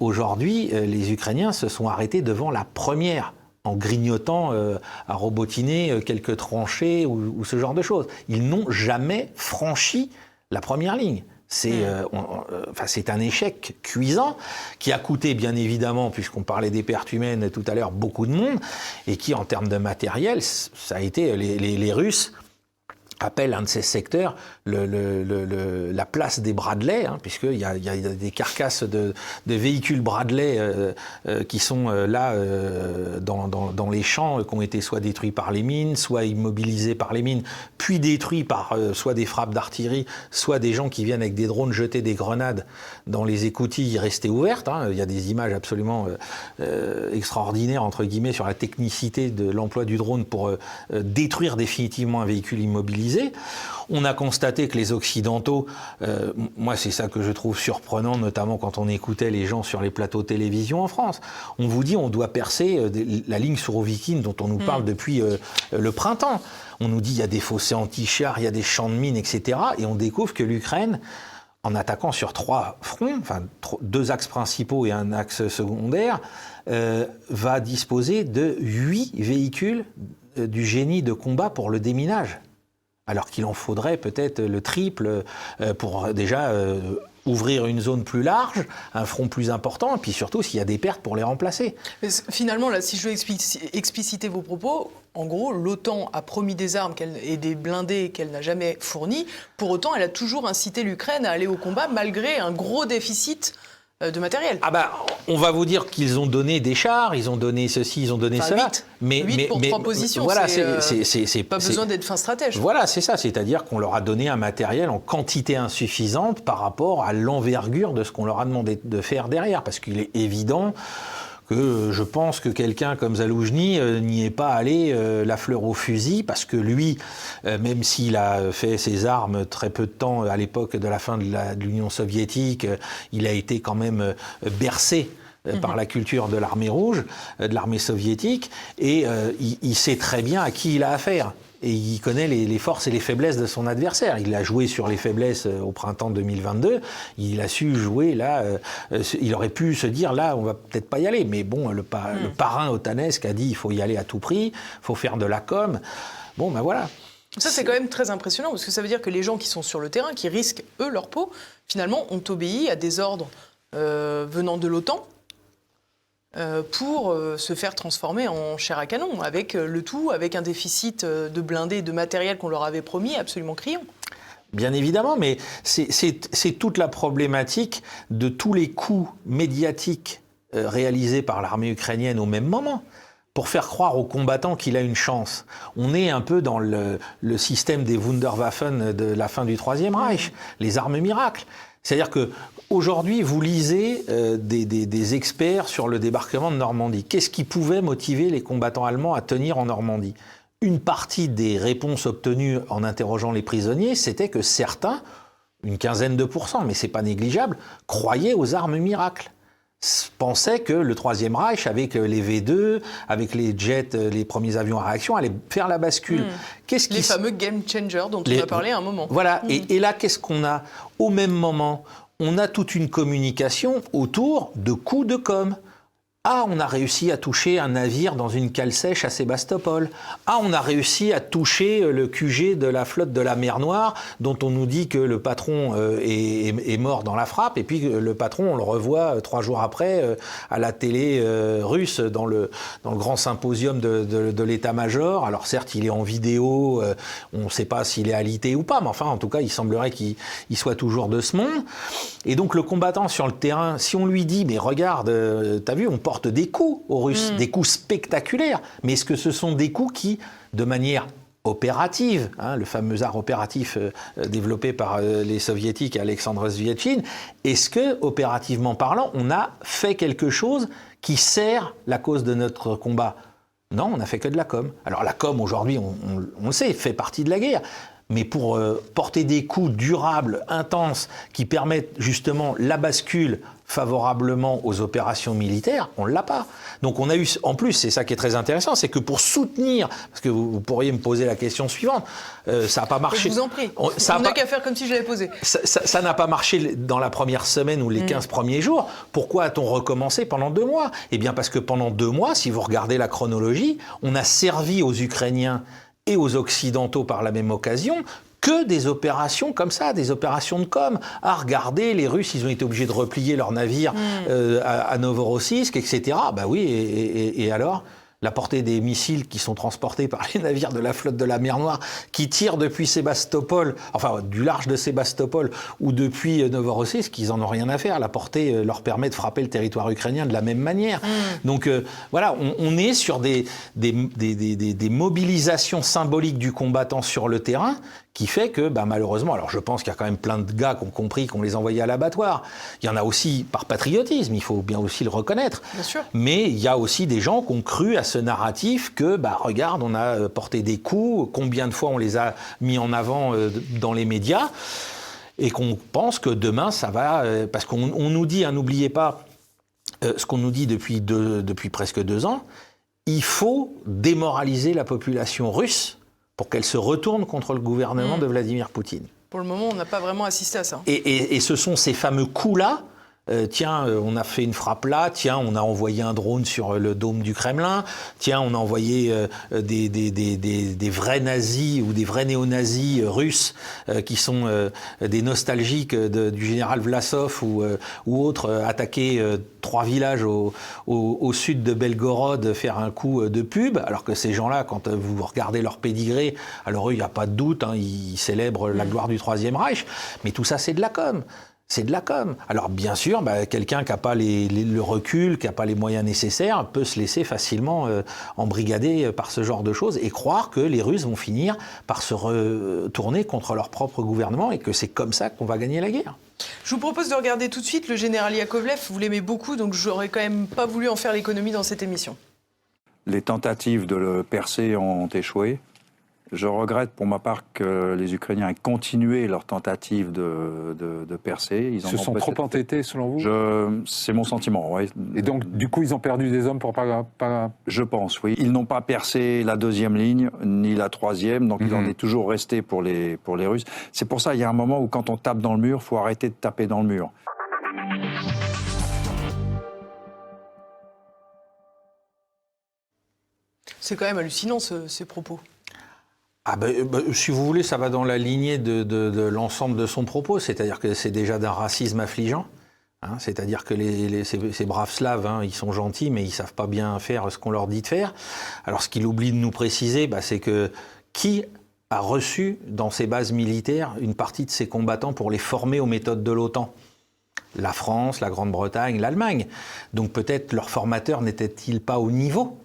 Aujourd'hui, les Ukrainiens se sont arrêtés devant la première en grignotant euh, à robotiner euh, quelques tranchées ou, ce genre de choses. Ils n'ont jamais franchi la première ligne. C'est hmm. euh, un échec cuisant qui a coûté bien évidemment, puisqu'on parlait des pertes humaines tout à l'heure, beaucoup de monde, et qui en termes de matériel, ça a été les Russes appelle un de ces secteurs la place des Bradley, hein, puisqu'il y, a des carcasses de, véhicules Bradley euh, euh, qui sont euh, là dans, dans, les champs, qui ont été soit détruits par les mines, soit immobilisés par les mines, puis détruits par soit des frappes d'artillerie, soit des gens qui viennent avec des drones jeter des grenades dans les écoutilles restées ouvertes. Hein. Il y a des images absolument extraordinaires, entre guillemets, sur la technicité de l'emploi du drone pour détruire définitivement un véhicule immobilisé on a constaté que les Occidentaux, euh, moi c'est ça que je trouve surprenant, notamment quand on écoutait les gens sur les plateaux de télévision en France. On vous dit on doit percer euh, la ligne sur Ovikine dont on nous parle hmm. depuis euh, le printemps. On nous dit il y a des fossés anti-chars, il y a des champs de mines, etc. Et on découvre que l'Ukraine, en attaquant sur trois fronts, enfin deux axes principaux et un axe secondaire, va disposer de huit véhicules du génie de combat pour le déminage alors qu'il en faudrait peut-être le triple euh, pour déjà euh, ouvrir une zone plus large, un front plus important, et puis surtout s'il y a des pertes pour les remplacer. finalement, là, si je veux expliciter vos propos, en gros, l'OTAN a promis des armes et des blindés qu'elle n'a jamais fournis. Pour autant, elle a toujours incité l'Ukraine à aller au combat malgré un gros déficit euh, de matériel. Ah bah, on va vous dire qu'ils ont donné des chars, ils ont donné ceci, ils ont donné enfin, cela. 8, mais, 8 mais, pour trois positions. Voilà, c'est pas besoin d'être fin stratège. Voilà, c'est ça. C'est-à-dire qu'on leur a donné un matériel en quantité insuffisante par rapport à l'envergure de ce qu'on leur a demandé de faire derrière, parce qu'il est évident que je pense que quelqu'un comme Zaloujny euh, n'y est pas allé euh, la fleur au fusil, parce que lui, euh, même s'il a fait ses armes très peu de temps à l'époque de la fin de l'Union soviétique, il a été quand même bercé par mhm. la culture de l'armée rouge, de l'armée soviétique, et il, sait très bien à qui il a affaire et il connaît les, forces et les faiblesses de son adversaire. Il a joué sur les faiblesses euh, au printemps 2022. Il a su jouer là. Euh, euh, il aurait pu se dire là, on va peut-être pas y aller. Mais bon, le, le hmm. parrain otanesque a dit il faut y aller à tout prix, il faut faire de la com. Bon, ben voilà. Ça, c'est quand même très impressionnant parce que ça veut dire que les gens qui sont sur le terrain, qui risquent, eux, leur peau, finalement, ont obéi à des ordres euh, venant de l'OTAN pour euh, se faire transformer en chair à canon, avec le tout, avec un déficit de blindés et de matériel qu'on leur avait promis absolument criant. Bien évidemment, mais c'est toute la problématique de tous les coups médiatiques réalisés par l'armée ukrainienne au même moment pour faire croire aux combattants qu'il a une chance. On est un peu dans le, système des Wunderwaffen de la fin du Troisième Reich, les armes miracles. C'est-à-dire que aujourd'hui, vous lisez euh, des, des, experts sur le débarquement de Normandie. Qu'est-ce qui pouvait motiver les combattants allemands à tenir en Normandie? Une partie des réponses obtenues en interrogeant les prisonniers, c'était que certains, une quinzaine de pourcents, mais c'est pas négligeable, croyaient aux armes miracles pensait que le Troisième Reich, avec les V2, avec les jets, euh, les premiers avions à réaction, allait faire la bascule. Hmm. Qu'est-ce les fameux game changers dont on a parlé à un moment. Voilà. Et, hmm. et, là, qu'est-ce qu'on a? Au même moment, on a toute une communication autour de coups de com'. Ah, on a réussi à toucher un navire dans une cale sèche à Sébastopol. Ah, on a réussi à toucher euh, le QG de la flotte de la mer Noire, dont on nous dit que le patron euh, est, mort dans la frappe, et puis le patron, on le revoit euh, trois jours après à la télé russe dans le, dans le grand symposium de, l'état-major. Alors certes, il est en vidéo, on ne sait pas s'il est alité ou pas, mais enfin, en tout cas, il semblerait qu'il soit toujours de ce monde. Et donc le combattant sur le terrain, si on lui dit, mais regarde, t'as vu, on porte des coups aux Russes, mm. des coups spectaculaires. Mais est-ce que ce sont des coups qui, de manière opérative, hein, le fameux art opératif euh, euh, développé par euh, les soviétiques et Alexandre Zvietchin, est-ce que, opérativement parlant, on a fait quelque chose qui sert la cause de notre combat? Non, on n'a fait que de la com. Alors la com, aujourd'hui, on, on, le sait, fait partie de la guerre. Mais pour porter des coups durables, intenses, qui permettent justement la bascule favorablement aux opérations militaires, on ne l'a pas. Donc on a eu, en plus, c'est ça qui est très intéressant, c'est que pour soutenir, parce que vous, pourriez me poser la question suivante, euh, ça n'a pas marché. Je vous en prie, on n'a qu'à faire comme si je l'avais posé. Ça n'a pas marché dans la première semaine ou les 15 mm. premiers jours. Pourquoi a-t-on recommencé pendant deux mois? Eh bien parce que pendant deux mois, si vous regardez la chronologie, on a servi aux Ukrainiens et aux Occidentaux par la même occasion que des opérations comme ça, des opérations de com. À regarder, les Russes, ils ont été obligés de replier leurs navires hmm. euh, à, Novorossiysk, etc. Bah oui, et alors? La portée des missiles qui sont transportés par les navires de la flotte de la mer Noire, qui tirent depuis Sébastopol, enfin du large de Sébastopol ou depuis euh, Novorossiysk, qu'ils en ont rien à faire. La portée euh, leur permet de frapper le territoire ukrainien de la même manière. Mm. Donc euh, voilà, on, est sur des des, des, mobilisations symboliques du combattant sur le terrain qui fait que bah, malheureusement, alors je pense qu'il y a quand même plein de gars qui ont compris qu'on les envoyait à l'abattoir. Il y en a aussi par patriotisme, il faut bien aussi le reconnaître. Bien sûr. Mais il y a aussi des gens qui ont cru à ce narratif que, bah, regarde, on a euh, porté des coups, combien de fois on les a mis en avant euh, dans les médias, et qu'on pense que demain ça va, euh, parce qu'on nous dit, hein, n'oubliez pas ce qu'on nous dit depuis, depuis presque deux ans, il faut démoraliser la population russe pour qu'elle se retourne contre le gouvernement mm. de Vladimir Poutine. Pour le moment, on n'a pas vraiment assisté à ça. Et, ce sont ces fameux coups-là. Euh, tiens, euh, on a fait une frappe là, tiens, on a envoyé un drone sur euh, le dôme du Kremlin, tiens, on a envoyé des, des, des, des, vrais nazis ou des vrais néo-nazis russes qui sont des nostalgiques du général Vlasov ou, ou autres attaquer trois villages au, au, sud de Belgorod faire un coup de pub, alors que ces gens-là, quand vous regardez leur pédigré, alors eux, il n'y a pas de doute, hein, ils célèbrent la gloire du Troisième Reich, mais tout ça, c'est de la com. C'est de la com. Alors bien sûr, bah, quelqu'un qui n'a pas le recul, qui n'a pas les moyens nécessaires, peut se laisser facilement euh, embrigader par ce genre de choses et croire que les Russes vont finir par se retourner contre leur propre gouvernement et que c'est comme ça qu'on va gagner la guerre. Je vous propose de regarder tout de suite le général Yakovlev. Vous l'aimez beaucoup, donc j'aurais quand même pas voulu en faire l'économie dans cette émission. Les tentatives de le percer ont échoué. Je regrette pour ma part que les Ukrainiens aient continué leur tentative de, de, percer. Ils se sont trop entêtés, selon vous? C'est mon sentiment, oui. Et donc, du coup, ils ont perdu des hommes pour pas... pas... Je pense, oui. Ils n'ont pas percé la deuxième ligne, ni la troisième, donc il en mhm. est toujours resté pour les, pour les Russes. C'est pour ça, il y a un moment où quand on tape dans le mur, il faut arrêter de taper dans le mur. C'est quand même hallucinant, ce, ces propos. Ah ben, ben, si vous voulez, ça va dans la lignée de, l'ensemble de son propos, c'est-à-dire que c'est déjà d'un racisme affligeant. Hein, c'est-à-dire que les, ces, braves Slaves, hein, ils sont gentils, mais ils savent pas bien faire ce qu'on leur dit de faire. Alors, ce qu'il oublie de nous préciser, bah, c'est que qui a reçu dans ses bases militaires une partie de ses combattants pour les former aux méthodes de l'OTAN? La France, la Grande-Bretagne, l'Allemagne. Donc peut-être leur formateur n'était-il pas au niveau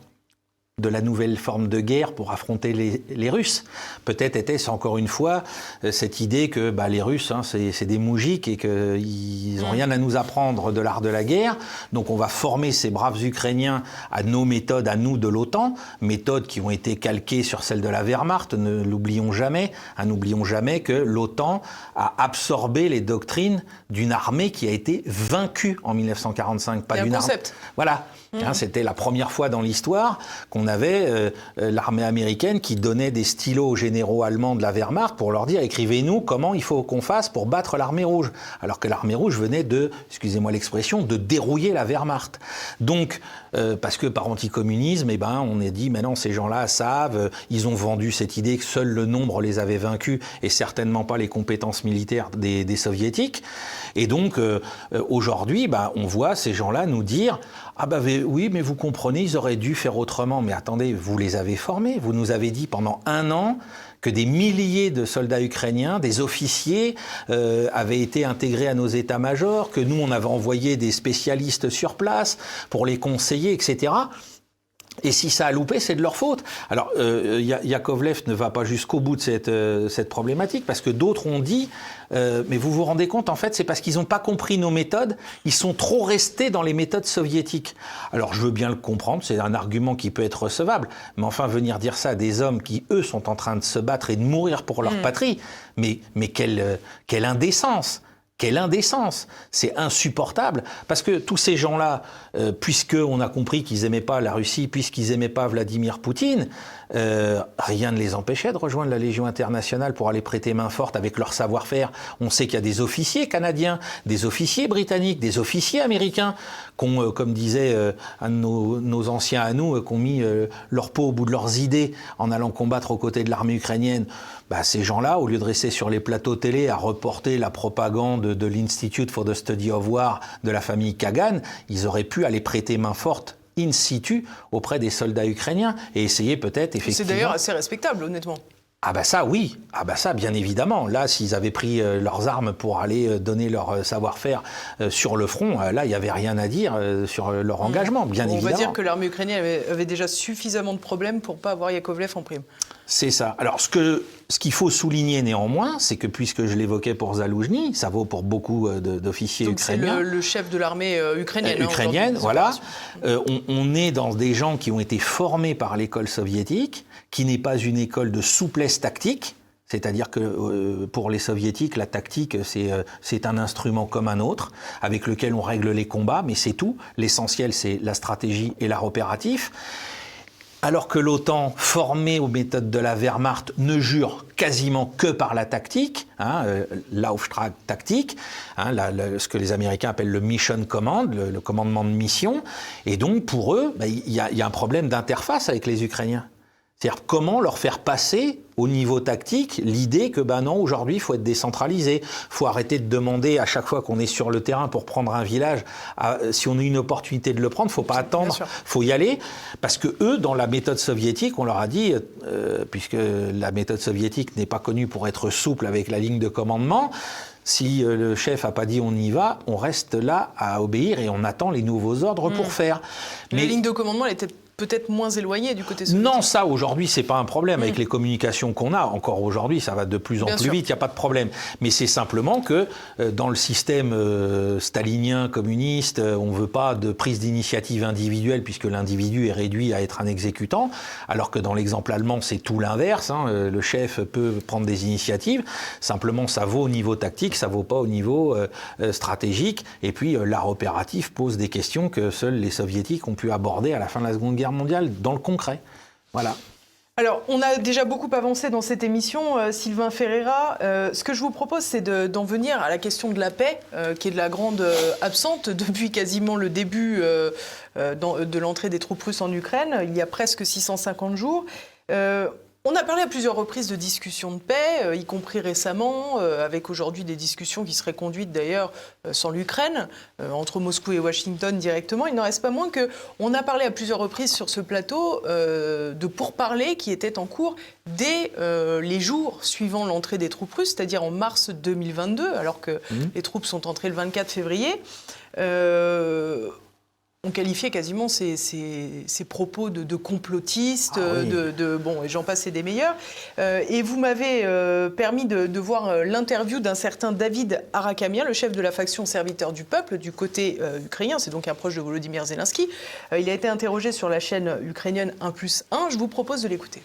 de la nouvelle forme de guerre pour affronter les, Russes. Peut-être était-ce encore une fois euh, cette idée que bah, les Russes, hein, c'est des moujiks et qu'ils n'ont mm. rien à nous apprendre de l'art de la guerre. Donc on va former ces braves Ukrainiens à nos méthodes, à nous de l'OTAN, méthodes qui ont été calquées sur celles de la Wehrmacht. Ne l'oublions jamais. Hein, n'oublions jamais que l'OTAN a absorbé les doctrines d'une armée qui a été vaincue en 1945, pas d'une armée. Voilà. Hein, c'était la première fois dans l'histoire qu'on avait euh, euh, l'armée américaine qui donnait des stylos aux généraux allemands de la Wehrmacht pour leur dire écrivez-nous comment il faut qu'on fasse pour battre l'armée rouge. Alors que l'armée rouge venait de, excusez-moi l'expression, de dérouiller la Wehrmacht. Donc, euh, parce que par anticommunisme, eh ben, on a dit maintenant ces gens-là savent, ils ont vendu cette idée que seul le nombre les avait vaincus et certainement pas les compétences militaires des, des soviétiques. Et donc, aujourd'hui, bah, on voit ces gens-là nous dire ah bah oui, mais vous comprenez, ils auraient dû faire autrement. Mais attendez, vous les avez formés. Vous nous avez dit pendant un an que des milliers de soldats ukrainiens, des officiers, euh, avaient été intégrés à nos états-majors, que nous, on avait envoyé des spécialistes sur place pour les conseiller, etc. Et si ça a loupé, c'est de leur faute. Alors, euh, Yakovlev ne va pas jusqu'au bout de cette, euh, cette problématique, parce que d'autres ont dit, euh, mais vous vous rendez compte, en fait, c'est parce qu'ils n'ont pas compris nos méthodes, ils sont trop restés dans les méthodes soviétiques. Alors, je veux bien le comprendre, c'est un argument qui peut être recevable, mais enfin, venir dire ça à des hommes qui, eux, sont en train de se battre et de mourir pour leur mm. patrie, mais, mais quelle, euh, quelle indécence quelle indécence C'est insupportable parce que tous ces gens-là, euh, puisqu'on a compris qu'ils n'aimaient pas la Russie, puisqu'ils n'aimaient pas Vladimir Poutine, euh, rien ne les empêchait de rejoindre la Légion internationale pour aller prêter main forte avec leur savoir-faire. On sait qu'il y a des officiers canadiens, des officiers britanniques, des officiers américains euh, comme disait un de nos, anciens à nous, qui ont mis leur peau au bout de leurs idées en allant combattre aux côtés de l'armée ukrainienne. Bah, ces gens-là, au lieu de rester sur les plateaux télé à reporter la propagande de l'Institute for the Study of War de la famille Kagan, ils auraient pu aller prêter main forte in situ auprès des soldats ukrainiens et essayer peut-être effectivement. C'est d'ailleurs assez respectable, honnêtement. Ah bah ça oui, ah bah ça bien évidemment. Là, s'ils avaient pris euh, leurs armes pour aller euh, donner leur euh, savoir-faire sur le front, là, il n'y avait rien à dire sur leur mm. engagement, bien évidemment. On va dire que l'armée ukrainienne avait, avait, déjà suffisamment de problèmes pour pas avoir Yakovlev en prime. C'est ça. Alors, ce que ce qu'il faut souligner néanmoins, c'est que puisque je l'évoquais pour Zaloujny, ça vaut pour beaucoup d'officiers ukrainiens. C'est le, le, chef de l'armée ukrainienne. Euh, ukrainienne, voilà. on, on, est dans des gens qui ont été formés par l'école soviétique, qui n'est pas une école de souplesse tactique. C'est-à-dire que pour les soviétiques, la tactique, c'est un instrument comme un autre, avec lequel on règle les combats, mais c'est tout. L'essentiel, c'est la stratégie et l'art opératif alors que l'OTAN, formée aux méthodes de la Wehrmacht, ne jure quasiment que par la tactique, hein, euh, tactique, hein, ce que les Américains appellent le mission command, le, commandement de mission. Et donc, pour eux, bah, il y, a un problème d'interface avec les Ukrainiens. C'est-à-dire comment leur faire passer au niveau tactique l'idée que ben non aujourd'hui il faut être décentralisé, faut arrêter de demander à chaque fois qu'on est sur le terrain pour prendre un village, si on a une opportunité de le prendre, faut pas attendre, faut y aller parce que eux dans la méthode soviétique on leur a dit euh, puisque la méthode soviétique n'est pas connue pour être souple avec la ligne de commandement, si euh, le chef a pas dit on y va, on reste là à obéir et on attend les nouveaux ordres pour hmm. faire. Mais la ligne de commandement elle était peut-être moins éloigné du côté soviétique. Non, ça aujourd'hui c'est pas un problème avec mm. les communications qu'on a. Encore aujourd'hui, ça va de plus en plus vite, il n'y a pas de problème. Mais c'est simplement que euh, dans le système euh, stalinien communiste, euh, on veut pas de prise d'initiative individuelle puisque l'individu est réduit à être un exécutant, alors que dans l'exemple allemand c'est tout l'inverse. Hein. Le chef peut prendre des initiatives. Simplement, ça vaut au niveau tactique, ça vaut pas au niveau stratégique. Et puis l'art opératif pose des questions que seuls les soviétiques ont pu aborder à la fin de la Seconde Guerre mondiale dans le concret. Voilà. Alors, on a déjà beaucoup avancé dans cette émission, euh, Sylvain Ferreira. Euh, ce que je vous propose, c'est d'en venir à la question de la paix, euh, qui est de la grande absente depuis quasiment le début de l'entrée des troupes russes en Ukraine, il y a presque 650 jours. On a parlé à plusieurs reprises de discussions de paix, euh, y compris récemment, euh, avec aujourd'hui des discussions qui seraient conduites d'ailleurs euh, sans l'Ukraine, entre Moscou et Washington directement. Il n'en reste pas moins que on a parlé à plusieurs reprises sur ce plateau de pourparlers qui étaient en cours dès les jours suivant l'entrée des troupes russes, c'est-à-dire en mars 2022, alors que mmh. les troupes sont entrées le 24 février on qualifiait quasiment ces, propos de, complotistes, ah de, bon, et j'en passe des meilleurs. Euh, et vous m'avez euh, permis de, voir euh, l'interview d'un certain David Arakamia, le chef de la faction serviteur du peuple du côté ukrainien. C'est donc un proche de Volodymyr Zelensky. il a été interrogé sur la chaîne ukrainienne 1 plus 1. Je vous propose de l'écouter.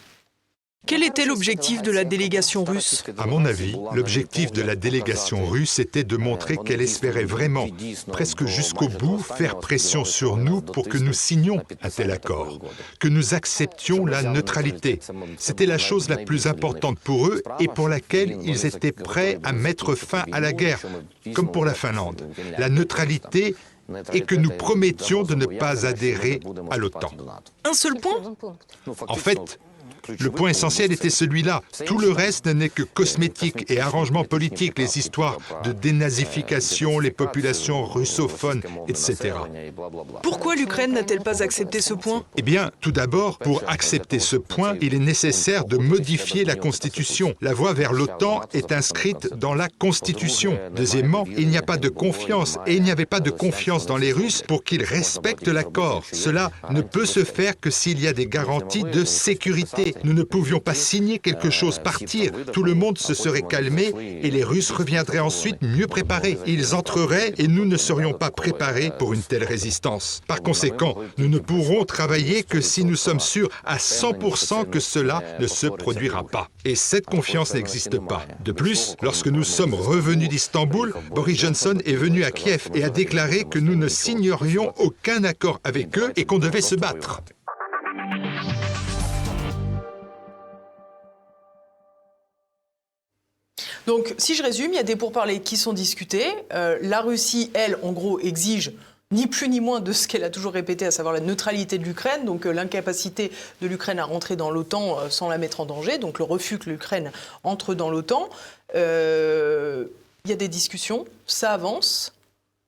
Quel était l'objectif de la délégation russe À mon avis, l'objectif de la délégation russe était de montrer qu'elle espérait vraiment, presque jusqu'au bout, faire pression sur nous pour que nous signions un tel accord, que nous acceptions la neutralité. C'était la chose la plus importante pour eux et pour laquelle ils étaient prêts à mettre fin à la guerre, comme pour la Finlande. La neutralité et que nous promettions de ne pas adhérer à l'OTAN. Un seul point En fait, le point essentiel était celui-là. Tout le reste n'est que cosmétique et arrangement politique, les histoires de dénazification, les populations russophones, etc. Pourquoi l'Ukraine n'a-t-elle pas accepté ce point Eh bien, tout d'abord, pour accepter ce point, il est nécessaire de modifier la Constitution. La voie vers l'OTAN est inscrite dans la Constitution. Deuxièmement, il n'y a pas de confiance et il n'y avait pas de confiance dans les Russes pour qu'ils respectent l'accord. Cela ne peut se faire que s'il y a des garanties de sécurité. Nous ne pouvions pas signer quelque chose, partir. Tout le monde se serait calmé et les Russes reviendraient ensuite mieux préparés. Ils entreraient et nous ne serions pas préparés pour une telle résistance. Par conséquent, nous ne pourrons travailler que si nous sommes sûrs à 100% que cela ne se produira pas. Et cette confiance n'existe pas. De plus, lorsque nous sommes revenus d'Istanbul, Boris Johnson est venu à Kiev et a déclaré que nous ne signerions aucun accord avec eux et qu'on devait se battre. Donc, si je résume, il y a des pourparlers qui sont discutés. Euh, la Russie, elle, en gros, exige ni plus ni moins de ce qu'elle a toujours répété, à savoir la neutralité de l'Ukraine, donc euh, l'incapacité de l'Ukraine à rentrer dans l'OTAN euh, sans la mettre en danger, donc le refus que l'Ukraine entre dans l'OTAN. Il y a des discussions, ça avance.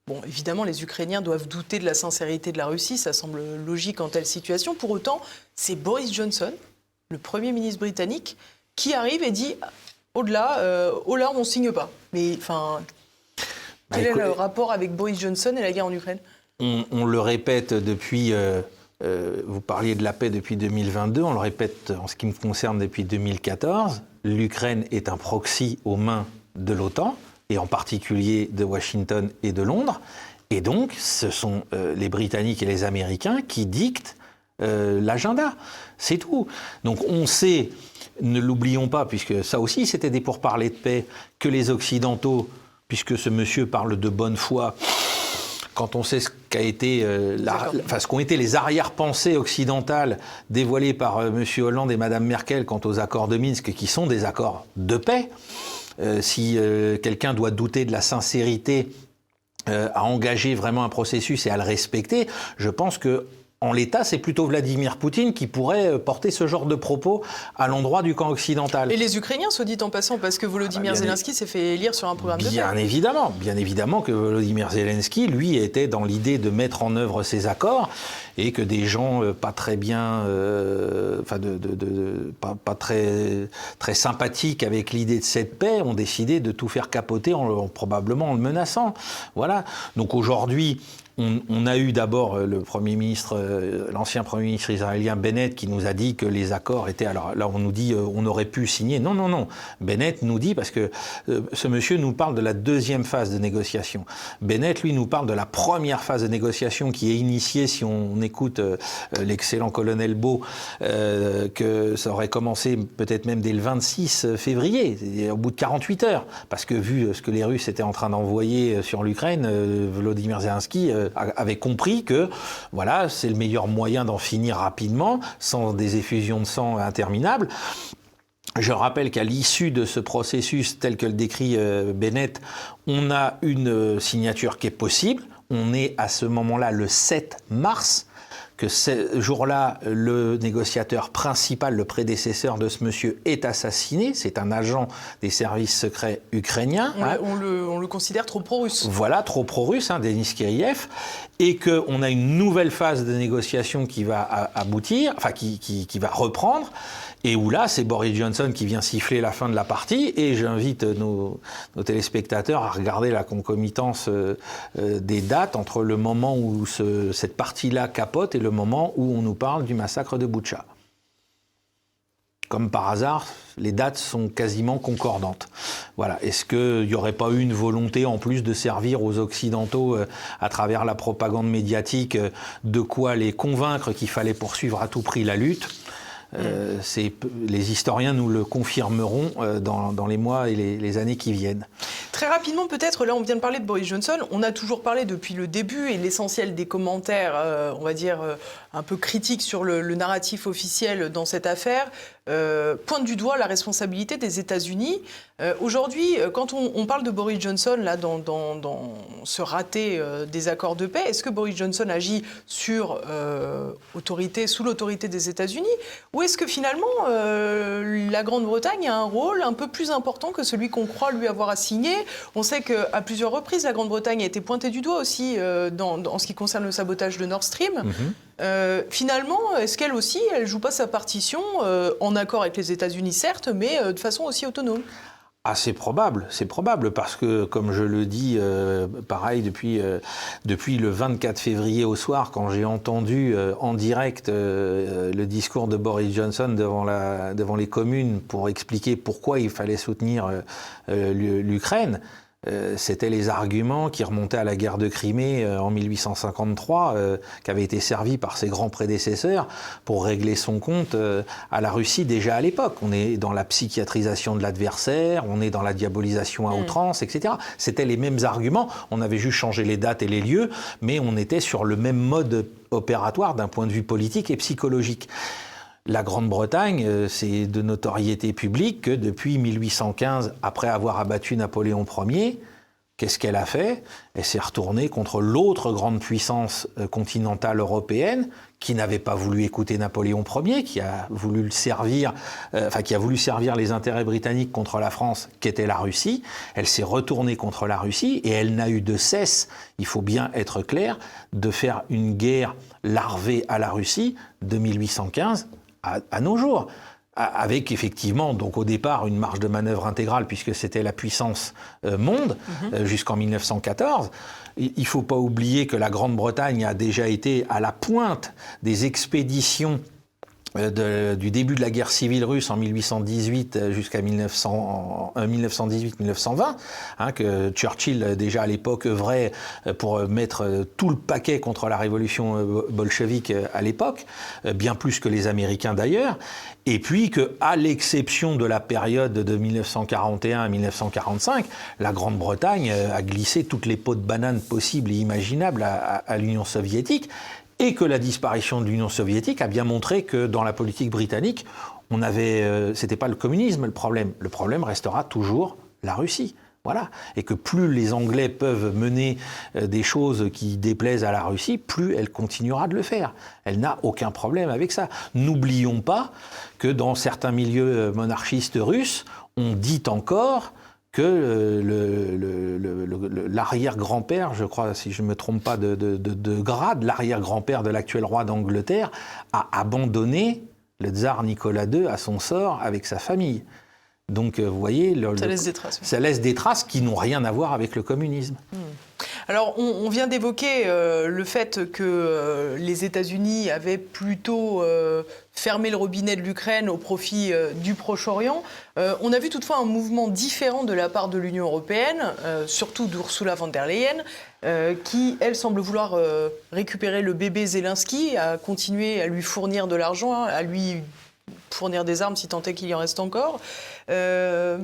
Bon, évidemment, les Ukrainiens doivent douter de la sincérité de la Russie, ça semble logique en telle situation. Pour autant, c'est Boris Johnson, le Premier ministre britannique, qui arrive et dit au-delà, euh, au-delà, on ne signe pas. Mais enfin, quel bah, est le rapport avec Boris Johnson et la guerre en Ukraine? On, le répète depuis. Euh, euh, vous parliez de la paix depuis 2022, on le répète en ce qui me concerne depuis 2014. L'Ukraine est un proxy aux mains de l'OTAN, et en particulier de Washington et de Londres. Et donc, ce sont les Britanniques et les Américains qui dictent l'agenda. C'est tout. Donc, on sait ne l'oublions pas, puisque ça aussi c'était des pourparlers de paix, que les Occidentaux, puisque ce monsieur parle de bonne foi, quand on sait ce qu'a été, euh, ce qu'ont été les arrière-pensées occidentales dévoilées par euh, M. Hollande et Mme Merkel quant aux accords de Minsk, qui sont des accords de paix, euh, si quelqu'un doit douter de la sincérité à engager vraiment un processus et à le respecter, je pense que en l'état, c'est plutôt Vladimir Poutine qui pourrait euh, porter ce genre de propos à l'endroit du camp occidental. Et les Ukrainiens, soit dit en passant, parce que Volodymyr ah bah, Zelensky s'est fait élire sur un programme de paix. Bien évidemment, bien évidemment que Volodymyr Zelensky, lui, était dans l'idée de mettre en œuvre ces accords et que des gens euh, pas très bien, euh, enfin, de, pas, très, très sympathiques avec l'idée de cette paix ont décidé de tout faire capoter en, probablement en le menaçant. Voilà. Donc aujourd'hui, on, a eu d'abord euh, le Premier ministre, euh, l'ancien Premier ministre israélien Bennett qui nous a dit que les accords étaient. Alors là, on nous dit euh, on aurait pu signer. Non, non, non. Bennett nous dit, parce que ce monsieur nous parle de la deuxième phase de négociation. Bennett, lui, nous parle de la première phase de négociation qui est initiée, si on, écoute l'excellent colonel Beau, que ça aurait commencé peut-être même dès le 26 février, au bout de 48 heures. Parce que vu ce que les Russes étaient en train d'envoyer sur l'Ukraine, Volodymyr Zelensky avait compris que voilà, c'est le meilleur moyen d'en finir rapidement, sans des effusions de sang interminables. Je rappelle qu'à l'issue de ce processus tel que le décrit euh, Bennett, on a une signature qui est possible. On est à ce moment-là le 7 mars que ce jour-là, le négociateur principal, le prédécesseur de ce monsieur, est assassiné. C'est un agent des services secrets ukrainiens. On, hein. on, le, on le, considère trop pro-russe. Voilà, trop pro-russe, hein, Denis Kiriev. Et qu'on a une nouvelle phase de négociation qui va aboutir, enfin qui, qui, qui va reprendre. Et où là, c'est Boris Johnson qui vient siffler la fin de la partie. Et j'invite nos, téléspectateurs à regarder la concomitance euh, euh, des dates entre le moment où ce, cette partie-là capote et le moment où on nous parle du massacre de Boucha. Comme par hasard, les dates sont quasiment concordantes. Voilà. Est-ce qu'il n'y aurait pas eu une volonté en plus de servir aux Occidentaux euh, à travers la propagande médiatique de quoi les convaincre qu'il fallait poursuivre à tout prix la lutte? Euh, les historiens nous le confirmeront euh, dans, dans, les mois et les, années qui viennent. Très rapidement, peut-être, là on vient de parler de Boris Johnson, on a toujours parlé depuis le début et l'essentiel des commentaires, euh, on va dire, euh, un peu critiques sur le, narratif officiel dans cette affaire, euh, pointe du doigt la responsabilité des États-Unis. Euh, Aujourd'hui, quand on, parle de Boris Johnson, là, dans, ce raté des accords de paix, est-ce que Boris Johnson agit sur, autorité, sous l'autorité des États-Unis? Ou est-ce que finalement la Grande-Bretagne a un rôle un peu plus important que celui qu'on croit lui avoir assigné? On sait qu'à plusieurs reprises, la Grande-Bretagne a été pointée du doigt aussi euh, en ce qui concerne le sabotage de Nord Stream. -hmm. Euh, finalement, est-ce qu'elle aussi, elle joue pas sa partition euh, en accord avec les États-Unis, certes, mais euh, de façon aussi autonome? Ah, c'est probable, c'est probable, parce que, comme je le dis, pareil, depuis, depuis le 24 février au soir, quand j'ai entendu en direct le discours de Boris Johnson devant, la, devant les communes pour expliquer pourquoi il fallait soutenir l'Ukraine, euh, c'était les arguments qui remontaient à la guerre de Crimée euh, en 1853, euh, qui avaient été servis par ses grands prédécesseurs pour régler son compte euh, à la Russie déjà à l'époque. On est dans la psychiatrisation de l'adversaire, on est dans la diabolisation à mmh. outrance, etc. C'était les mêmes arguments. On avait juste changé les dates et les lieux, mais on était sur le même mode opératoire d'un point de vue politique et psychologique. La Grande-Bretagne, euh, c'est de notoriété publique que depuis 1815, après avoir abattu Napoléon Ier, qu'est-ce qu'elle a fait? Elle s'est retournée contre l'autre grande puissance euh, continentale européenne qui n'avait pas voulu écouter Napoléon Ier, qui a voulu le servir, euh, enfin qui a voulu servir les intérêts britanniques contre la France, qui était la Russie. Elle s'est retournée contre la Russie et elle n'a eu de cesse, il faut bien être clair, de faire une guerre larvée à la Russie de 1815 à, à, nos jours, avec effectivement, donc au départ, une marge de manœuvre intégrale, puisque c'était la puissance euh, monde, -hmm. euh, jusqu'en 1914. Il ne faut pas oublier que la Grande-Bretagne a déjà été à la pointe des expéditions de, du début de la guerre civile russe en 1818 jusqu'à 1918-1920, hein, que Churchill déjà à l'époque œuvrait pour mettre tout le paquet contre la révolution bolchevique à l'époque, bien plus que les Américains d'ailleurs, et puis que, à l'exception de la période de 1941 à 1945, la Grande-Bretagne a glissé toutes les pots de banane possibles et imaginables à l'Union soviétique et que la disparition de l'Union soviétique a bien montré que dans la politique britannique, on avait, euh, c'était pas le communisme le problème. Le problème restera toujours la Russie. Voilà. Et que plus les Anglais peuvent mener euh, des choses qui déplaisent à la Russie, plus elle continuera de le faire. Elle n'a aucun problème avec ça. N'oublions pas que dans certains milieux euh, monarchistes russes, on dit encore que l'arrière-grand-père, je crois, si je ne me trompe pas de, de, de, de grade, l'arrière-grand-père de l'actuel roi d'Angleterre a abandonné le tsar Nicolas II à son sort avec sa famille. Donc, vous voyez, le, ça, laisse des traces, ça laisse des traces qui n'ont rien à voir avec le communisme. Mmh. Alors, on, vient d'évoquer euh, le fait que euh, les États-Unis avaient plutôt euh, fermé le robinet de l'Ukraine au profit du Proche-Orient. On a vu toutefois un mouvement différent de la part de l'Union européenne, surtout d'Ursula von der Leyen, qui, elle, semble vouloir récupérer le bébé Zelensky, à continuer à lui fournir de l'argent, hein, à lui fournir des armes si tant est qu'il y en reste encore. on a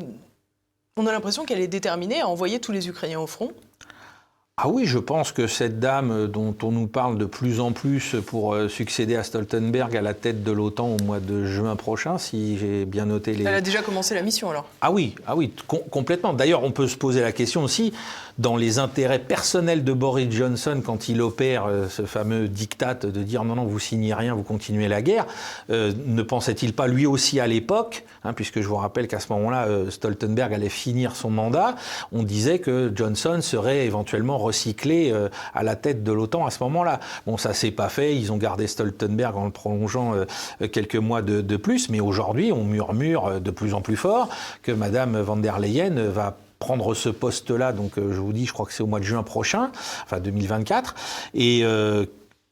l'impression qu'elle est déterminée à envoyer tous les Ukrainiens au front. Ah oui, je pense que cette dame dont on nous parle de plus en plus pour euh, succéder à Stoltenberg à la tête de l'OTAN au mois de juin prochain, si j'ai bien noté les... Elle a déjà commencé la mission alors Ah oui, ah oui, complètement. D'ailleurs, on peut se poser la question aussi, dans les intérêts personnels de Boris Johnson, quand il opère euh, ce fameux diktat de dire non, non, vous signez rien, vous continuez la guerre, euh, ne pensait-il pas lui aussi à l'époque, hein, puisque je vous rappelle qu'à ce moment-là, Stoltenberg allait finir son mandat, on disait que Johnson serait éventuellement recyclé euh, à la tête de l'OTAN à ce moment-là. Bon, ça s'est pas fait. Ils ont gardé Stoltenberg en le prolongeant euh, quelques mois de, plus. Mais aujourd'hui, on murmure euh, de plus en plus fort que Madame van der Leyen va prendre ce poste-là, donc je vous dis, je crois que c'est au mois de juin prochain, enfin 2024, et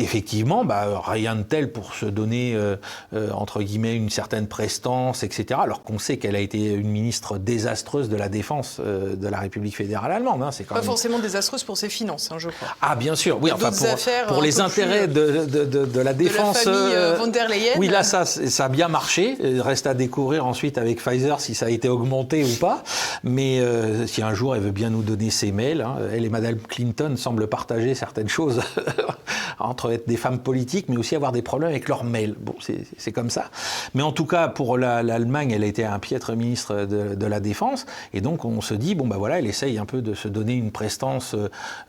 effectivement, bah, rien de tel pour se donner, euh, euh, entre guillemets, une certaine prestance, etc. Alors qu'on sait qu'elle a été une ministre désastreuse de la défense euh, de la République fédérale allemande. Hein. C'est quand Pas forcément désastreuse pour ses finances, hein, je crois. Ah, bien sûr, oui, enfin, pour, pour les intérêts de, de, de, de, la défense. La famille von der Leyen. Oui, là, ça, ça a bien marché. Il reste à découvrir ensuite avec Pfizer si ça a été augmenté ou pas. Mais si un jour elle veut bien nous donner ses mails, hein, elle et Madame Clinton semblent partager certaines choses entre être des femmes politiques, mais aussi avoir des problèmes avec leurs mails. Bon, c'est comme ça. Mais en tout cas, pour l'Allemagne, elle a été un piètre ministre de, la Défense. Et donc, on se dit, bon, ben voilà, elle essaye un peu de se donner une prestance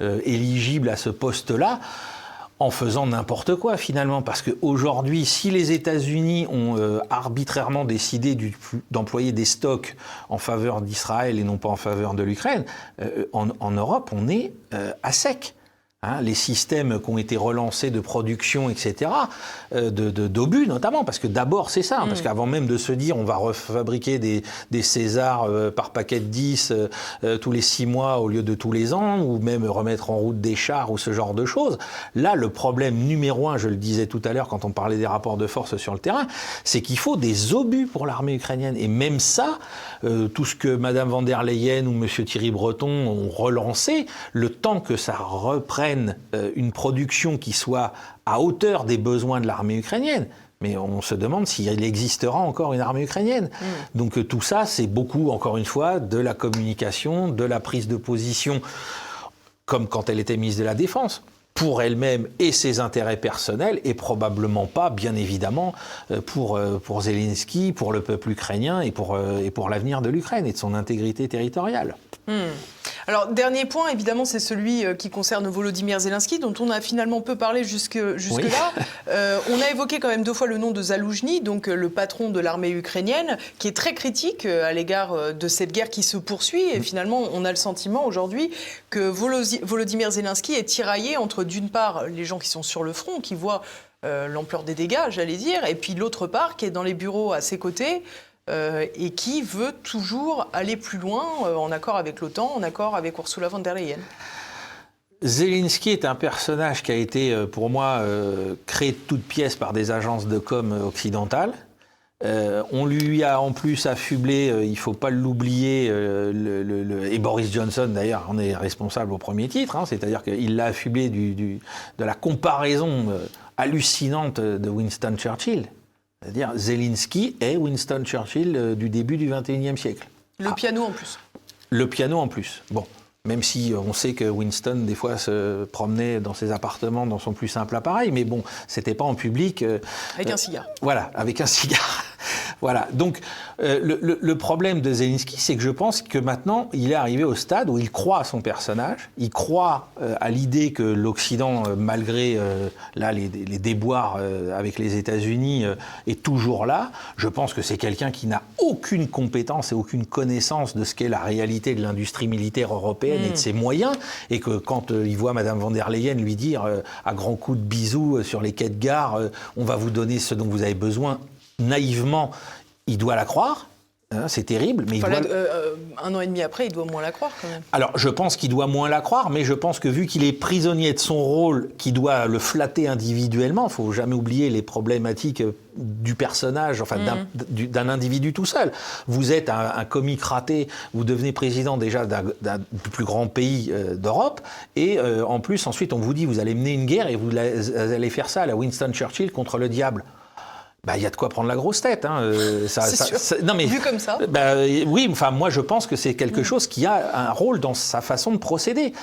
euh, éligible à ce poste-là en faisant n'importe quoi finalement. Parce qu'aujourd'hui, si les États-Unis ont euh, arbitrairement décidé d'employer des stocks en faveur d'Israël et non pas en faveur de l'Ukraine, euh, en, Europe, on est à sec. Hein, les systèmes qui ont été relancés de production, etc., euh, d'obus notamment, parce que d'abord c'est ça, hein, parce mm. qu'avant même de se dire on va refabriquer des, des Césars euh, par paquet de 10 euh, tous les 6 mois au lieu de tous les ans, ou même remettre en route des chars ou ce genre de choses, là le problème numéro un, je le disais tout à l'heure quand on parlait des rapports de force sur le terrain, c'est qu'il faut des obus pour l'armée ukrainienne. Et même ça, tout ce que Mme van der Leyen ou M. Thierry Breton ont relancé, le temps que ça reprenne euh, une production qui soit à hauteur des besoins de l'armée ukrainienne. Mais on se demande s'il existera encore une armée ukrainienne. Mm. Donc euh, tout ça, c'est beaucoup, encore une fois, de la communication, de la prise de position, comme quand elle était ministre de la Défense pour elle-même et ses intérêts personnels, et probablement pas, bien évidemment, euh, pour, pour Zelensky, pour le peuple ukrainien et pour, et pour l'avenir de l'Ukraine et de son intégrité territoriale. Mm. Alors, dernier point, évidemment, c'est celui euh, qui concerne Volodymyr Zelensky, dont on a finalement peu parlé jusque, jusque là. Euh, on a évoqué quand même deux fois le nom de Zaloujny, donc euh, le patron de l'armée ukrainienne, qui est très critique à l'égard de cette guerre qui se poursuit. Et finalement, on a le sentiment aujourd'hui que Volodymyr Zelensky est tiraillé entre, d'une part, les gens qui sont sur le front, qui voient l'ampleur des dégâts, j'allais dire, et puis l'autre part, qui est dans les bureaux à ses côtés, euh, et qui veut toujours aller plus loin euh, en accord avec l'OTAN, en accord avec Ursula von der Leyen. Zelensky est un personnage qui a été, euh, pour moi, créé de toutes pièces par des agences de com occidentales. On lui a en plus affublé, il ne faut pas l'oublier, et Boris Johnson d'ailleurs en est responsable au premier titre, hein, c'est-à-dire qu'il l'a affublé de la comparaison hallucinante de Winston Churchill. C'est-à-dire Zelensky est Winston Churchill euh, du début du XXIe siècle. Le ah. piano en plus. Le piano en plus. Bon. Même si euh, on sait que Winston, des fois, se promenait dans ses appartements dans son plus simple appareil, mais bon, c'était pas en public. Euh, avec un cigare. voilà, avec un cigare. Voilà. Donc, euh, le, problème de Zelensky, c'est que je pense que maintenant, il est arrivé au stade où il croit à son personnage, il croit euh, à l'idée que l'Occident, euh, malgré là les, déboires avec les États-Unis, est toujours là. Je pense que c'est quelqu'un qui n'a aucune compétence et aucune connaissance de ce qu'est la réalité de l'industrie militaire européenne et de mm. ses moyens, et que quand il voit Madame von der Leyen lui dire à grands coups de bisous sur les quais de gare, on va vous donner ce dont vous avez besoin naïvement, il doit la croire. Hein, c'est terrible, mais il doit... Euh, un an et demi après, il doit moins la croire quand même. Alors, je pense qu'il doit moins la croire, mais je pense que vu qu'il est prisonnier de son rôle, qui doit le flatter individuellement, il faut jamais oublier les problématiques euh, du personnage, enfin mm. d'un individu tout seul. Vous êtes un, comique raté, vous devenez président déjà d'un plus grand pays euh, d'Europe, et en plus, ensuite, on vous dit, vous allez mener une guerre et vous allez faire ça à la Winston Churchill contre le diable bah, il y a de quoi prendre la grosse tête. Hein. Euh, ça, ça, non, mais, Vu comme ça bah, Oui, enfin, moi je pense que c'est quelque chose qui a un rôle dans sa façon de procéder.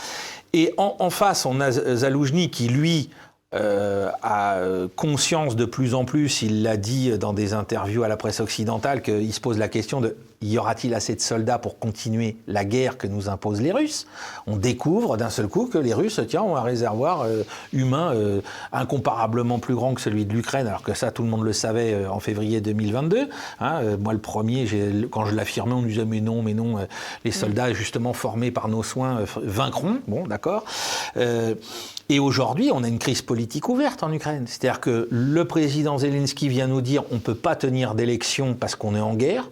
Et en, en face, on a Zaloujny qui, lui, euh, a conscience de plus en plus, il l'a dit dans des interviews à la presse occidentale, qu'il se pose la question de y aura-t-il assez de soldats pour continuer la guerre que nous imposent les Russes? On découvre d'un seul coup que les Russes tiens, ont un réservoir euh, humain euh, incomparablement plus grand que celui de l'Ukraine, alors que ça, tout le monde le savait euh, en février 2022. Hein, moi, le premier, quand je l'affirmais, on me disait mais non, mais non, les soldats justement formés par nos soins vaincront. Bon, d'accord. Et aujourd'hui, on a une crise politique ouverte en Ukraine. C'est-à-dire que le président Zelensky vient nous dire on ne peut pas tenir d'élection parce qu'on est en guerre.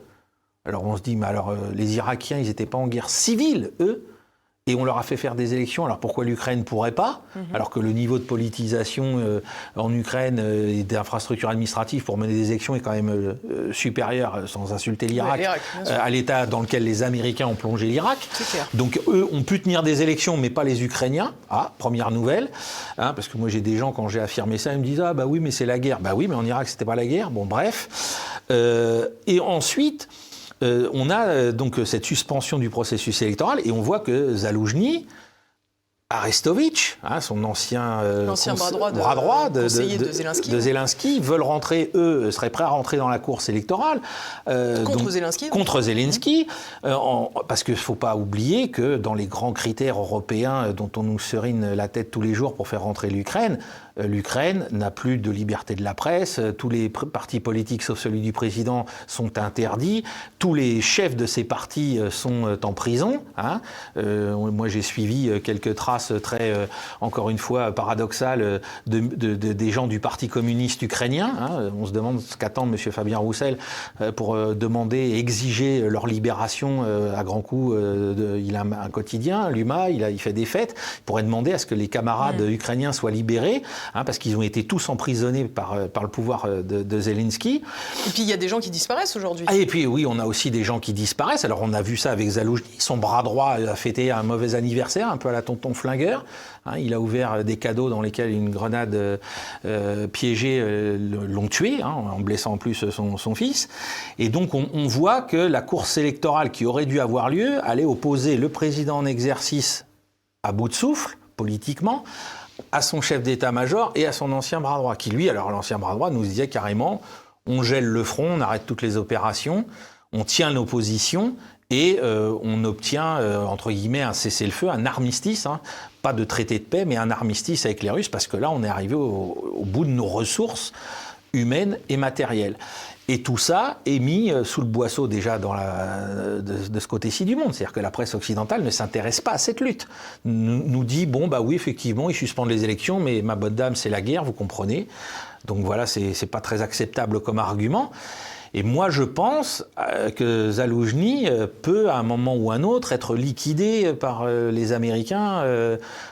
Alors on se dit, mais alors euh, les Irakiens, ils n'étaient pas en guerre civile, eux et on leur a fait faire des élections. Alors pourquoi l'Ukraine ne pourrait pas mhm. Alors que le niveau de politisation euh, en Ukraine euh, et d'infrastructures administratives pour mener des élections est quand même supérieur, sans insulter l'Irak, à l'état dans lequel les Américains ont plongé l'Irak. Donc eux ont pu tenir des élections, mais pas les Ukrainiens. Ah, première nouvelle. Hein, parce que moi j'ai des gens, quand j'ai affirmé ça, ils me disent Ah bah oui, mais c'est la guerre. Bah oui, mais en Irak, c'était pas la guerre. Bon, bref. et ensuite. Euh, on a euh, donc cette suspension du processus électoral et on voit que Zaloujny, Arestovitch, hein, son ancien, euh, bras droit, de, Zelensky. veulent rentrer, eux, seraient prêts à rentrer dans la course électorale. contre Zelensky Contre Zelensky, parce qu'il ne faut pas oublier que dans les grands critères européens dont on nous serine la tête tous les jours pour faire rentrer l'Ukraine, euh, l'Ukraine n'a plus de liberté de la presse, euh, tous les partis politiques sauf celui du président sont interdits, tous les chefs de ces partis euh, sont en prison. Hein. moi j'ai suivi quelques traces très, encore une fois, paradoxales de, des gens du Parti communiste ukrainien. Hein. On se demande ce qu'attend M. Fabien Roussel pour demander et exiger leur libération à grands coups. il a un, quotidien, l'UMA, il, il, fait des fêtes. Il pourrait demander à ce que les camarades mmh. ukrainiens soient libérés. Hein, parce qu'ils ont été tous emprisonnés par, euh, par le pouvoir euh, de, Zelensky. Et puis il y a des gens qui disparaissent aujourd'hui. Ah, et puis oui, on a aussi des gens qui disparaissent. Alors on a vu ça avec Zaloujny, son bras droit a fêté un mauvais anniversaire, un peu à la tonton flingueur. Hein, il a ouvert des cadeaux dans lesquels une grenade euh, piégée l'ont tué, hein, en blessant en plus son, son fils. Et donc on, on voit que la course électorale qui aurait dû avoir lieu allait opposer le président en exercice à bout de souffle, politiquement, à son chef d'état-major et à son ancien bras droit, qui lui, alors l'ancien bras droit, nous disait carrément on gèle le front, on arrête toutes les opérations, on tient nos positions et euh, on obtient, euh, entre guillemets, un cessez-le-feu, un armistice, hein. pas de traité de paix, mais un armistice avec les Russes, parce que là, on est arrivé au bout de nos ressources humaines et matérielles. Et tout ça est mis euh, sous le boisseau déjà de, ce côté-ci du monde. C'est-à-dire que la presse occidentale ne s'intéresse pas à cette lutte. Nous, nous, dit, bon, bah oui, effectivement, ils suspendent les élections, mais ma bonne dame, c'est la guerre, vous comprenez. Donc voilà, c'est pas très acceptable comme argument. Et moi, je pense euh, que Zaloujny euh, peut, à un moment ou un autre, être liquidé par euh, les Américains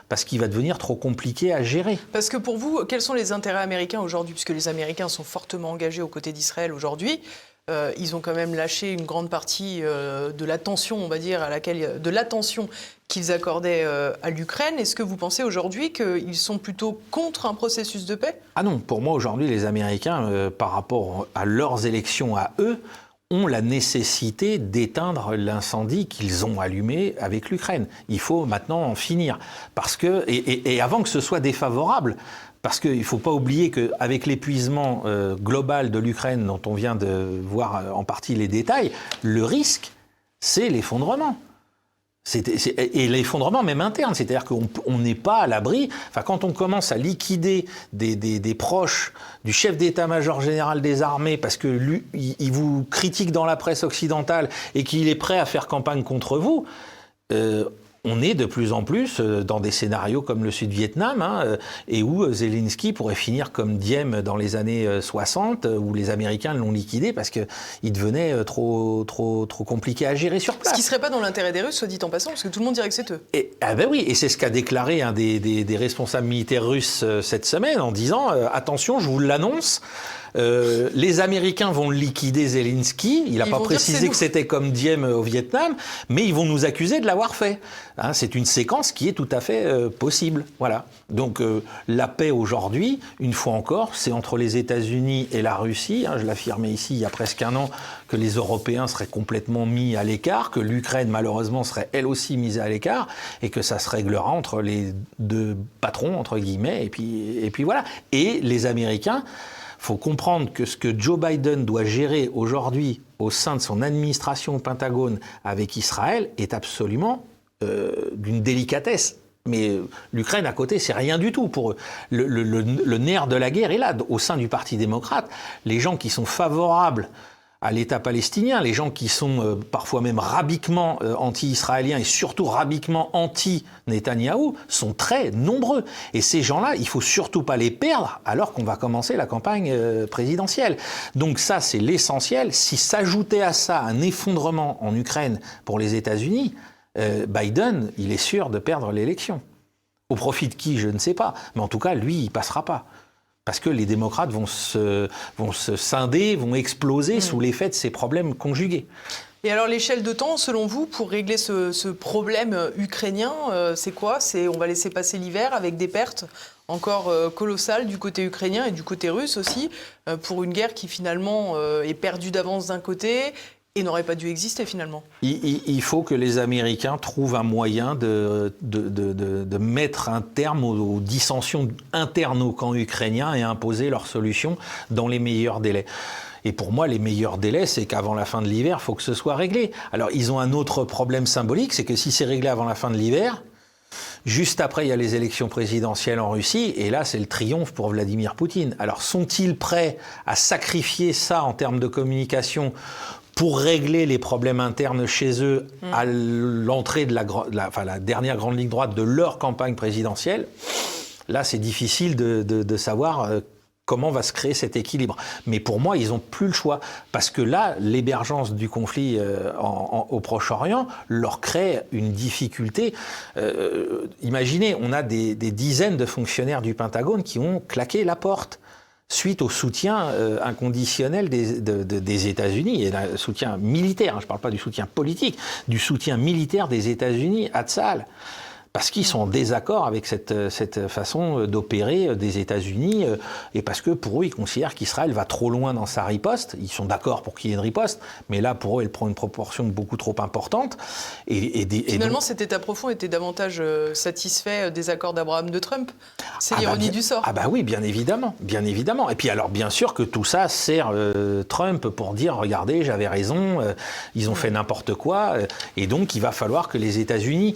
parce qu'il va devenir trop compliqué à gérer. Parce que pour vous, quels sont les intérêts américains aujourd'hui? Puisque les Américains sont fortement engagés aux côtés d'Israël aujourd'hui. Euh, ils ont quand même lâché une grande partie euh, de l'attention, on va dire, à laquelle, de l'attention qu'ils accordaient euh, à l'Ukraine. Est-ce que vous pensez aujourd'hui qu'ils sont plutôt contre un processus de paix? Ah non, pour moi aujourd'hui, les Américains, par rapport à leurs élections à eux, ont la nécessité d'éteindre l'incendie qu'ils ont allumé avec l'Ukraine. Il faut maintenant en finir. Parce que, et avant que ce soit défavorable, parce qu'il ne faut pas oublier qu'avec l'épuisement euh, global de l'Ukraine, dont on vient de voir euh, en partie les détails, le risque, c'est l'effondrement. et l'effondrement même interne, c'est-à-dire qu'on n'est pas à l'abri. Enfin, quand on commence à liquider des, proches du chef d'état-major général des armées parce que lui, il, vous critique dans la presse occidentale et qu'il est prêt à faire campagne contre vous, euh, on est de plus en plus euh, dans des scénarios comme le Sud-Vietnam, hein, euh, et où euh, Zelensky pourrait finir comme Diem dans les années 60, où les Américains l'ont liquidé parce qu'il devenait trop, trop, trop compliqué à gérer sur place. Ce qui ne serait pas dans l'intérêt des Russes, soit dit en passant, parce que tout le monde dirait que c'est eux. Et, ah ben oui, et c'est ce qu'a déclaré un des, responsables militaires russes cette semaine en disant attention, je vous l'annonce, Euh, les Américains vont liquider Zelensky. Il n'a pas précisé que c'était comme Diem au Vietnam, mais ils vont nous accuser de l'avoir fait. Hein, c'est une séquence qui est tout à fait euh, possible. Voilà. Donc euh, la paix aujourd'hui, une fois encore, c'est entre les États-Unis et la Russie. Hein, je l'affirmais ici il y a presque un an que les Européens seraient complètement mis à l'écart, que l'Ukraine malheureusement serait elle aussi mise à l'écart, et que ça se réglera entre les deux patrons entre guillemets. Et puis et puis voilà. Et les Américains faut comprendre que ce que Joe Biden doit gérer aujourd'hui au sein de son administration au Pentagone avec Israël est absolument euh, d'une délicatesse. Mais l'Ukraine à côté, c'est rien du tout pour eux. Le, nerf de la guerre est là, au sein du Parti démocrate. Les gens qui sont favorables à l'État palestinien, les gens qui sont euh, parfois même rabiquement euh, anti-israéliens et surtout rabiquement anti-Netanyahou sont très nombreux. Et ces gens-là, il faut surtout pas les perdre alors qu'on va commencer la campagne présidentielle. Donc ça, c'est l'essentiel. Si s'ajoutait à ça un effondrement en Ukraine pour les États-Unis, euh, Biden, il est sûr de perdre l'élection. Au profit de qui, je ne sais pas. Mais en tout cas, lui, il passera pas. Parce que les démocrates vont se, vont se scinder, vont exploser mm. sous l'effet de ces problèmes conjugués. Et alors l'échelle de temps, selon vous, pour régler ce, problème euh, ukrainien, euh, c'est quoi? C'est on va laisser passer l'hiver avec des pertes encore colossales du côté ukrainien et du côté russe aussi, pour une guerre qui finalement est perdue d'avance d'un côté et n'aurait pas dû exister finalement. Il, faut que les Américains trouvent un moyen de, de, mettre un terme aux, dissensions internes au camp ukrainien et imposer leurs solutions dans les meilleurs délais. Et pour moi, les meilleurs délais, c'est qu'avant la fin de l'hiver, il faut que ce soit réglé. Alors, ils ont un autre problème symbolique, c'est que si c'est réglé avant la fin de l'hiver, Juste après, il y a les élections présidentielles en Russie, et là, c'est le triomphe pour Vladimir Poutine. Alors, sont-ils prêts à sacrifier ça en termes de communication pour régler les problèmes internes chez eux à l'entrée de la, dernière grande ligne droite de leur campagne présidentielle, là c'est difficile de, savoir euh, comment va se créer cet équilibre. Mais pour moi, ils n'ont plus le choix. Parce que là, l'émergence du conflit euh, au Proche-Orient leur crée une difficulté. Euh, imaginez, on a des, dizaines de fonctionnaires du Pentagone qui ont claqué la porte suite au soutien euh, inconditionnel des, États-Unis, et un soutien militaire, hein, je ne parle pas du soutien politique, du soutien militaire des États-Unis à Tsahal parce qu'ils sont en désaccord avec cette, cette façon d'opérer des États-Unis et parce que pour eux, ils considèrent qu'Israël va trop loin dans sa riposte. Ils sont d'accord pour qu'il y ait une riposte, mais là, pour eux, elle prend une proportion beaucoup trop importante. Et, Finalement, cet État profond était davantage euh, satisfait des accords d'Abraham de Trump. C'est ah bah l'ironie du sort. Ah bah oui, bien évidemment, bien évidemment. Et puis alors, bien sûr que tout ça sert euh, Trump pour dire, regardez, j'avais raison, euh, ils ont fait n'importe quoi, et donc il va falloir que les États-Unis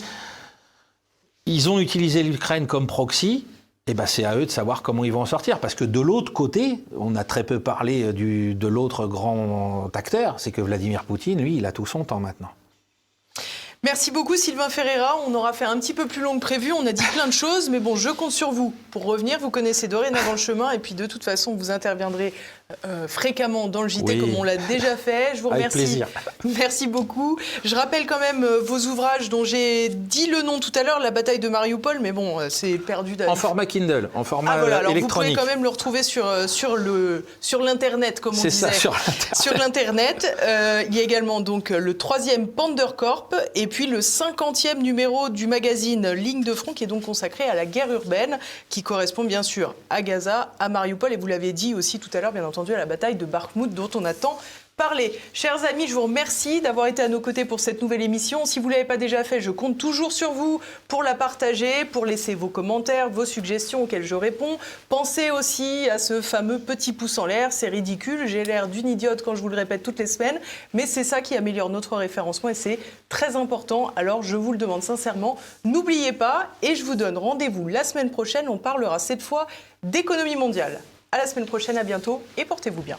ils ont utilisé l'Ukraine comme proxy. Eh ben c'est à eux de savoir comment ils vont en sortir. Parce que de l'autre côté, on a très peu parlé du, de l'autre grand acteur, c'est que Vladimir Poutine, lui, il a tout son temps maintenant. Merci beaucoup Sylvain Ferreira. On aura fait un petit peu plus long que prévu. On a dit plein de choses, mais bon, je compte sur vous pour revenir. Vous connaissez dorénavant le chemin et puis de toute façon, vous interviendrez euh, fréquemment dans le JT comme on l'a déjà fait. Je vous remercie. Avec plaisir. Merci beaucoup. Je rappelle quand même euh, vos ouvrages dont j'ai dit le nom tout à l'heure, La bataille de Mariupol, mais bon, euh, c'est perdu. En format Kindle, en format ah, voilà. Alors Vous pouvez quand même le retrouver sur, sur, le, sur l'internet, comme on disait. C'est ça, sur l'internet. il y a également donc le troisième Pandercorp et puis le cinquantième numéro du magazine Ligne de front qui est donc consacré à la guerre urbaine, qui correspond bien sûr à Gaza, à Mariupol, et vous l'avez dit aussi tout à l'heure, bien entendu à la bataille de Bakhmut dont on attend parler. Chers amis, je vous remercie d'avoir été à nos côtés pour cette nouvelle émission. Si vous ne l'avez pas déjà fait, je compte toujours sur vous pour la partager, pour laisser vos commentaires, vos suggestions auxquelles je réponds. Pensez aussi à ce fameux petit pouce en l'air. C'est ridicule, j'ai l'air d'une idiote quand je vous le répète toutes les semaines, mais c'est ça qui améliore notre référencement et c'est très important. Alors je vous le demande sincèrement, n'oubliez pas et je vous donne rendez-vous la semaine prochaine. On parlera cette fois d'économie mondiale. À la semaine prochaine, à bientôt et portez-vous bien.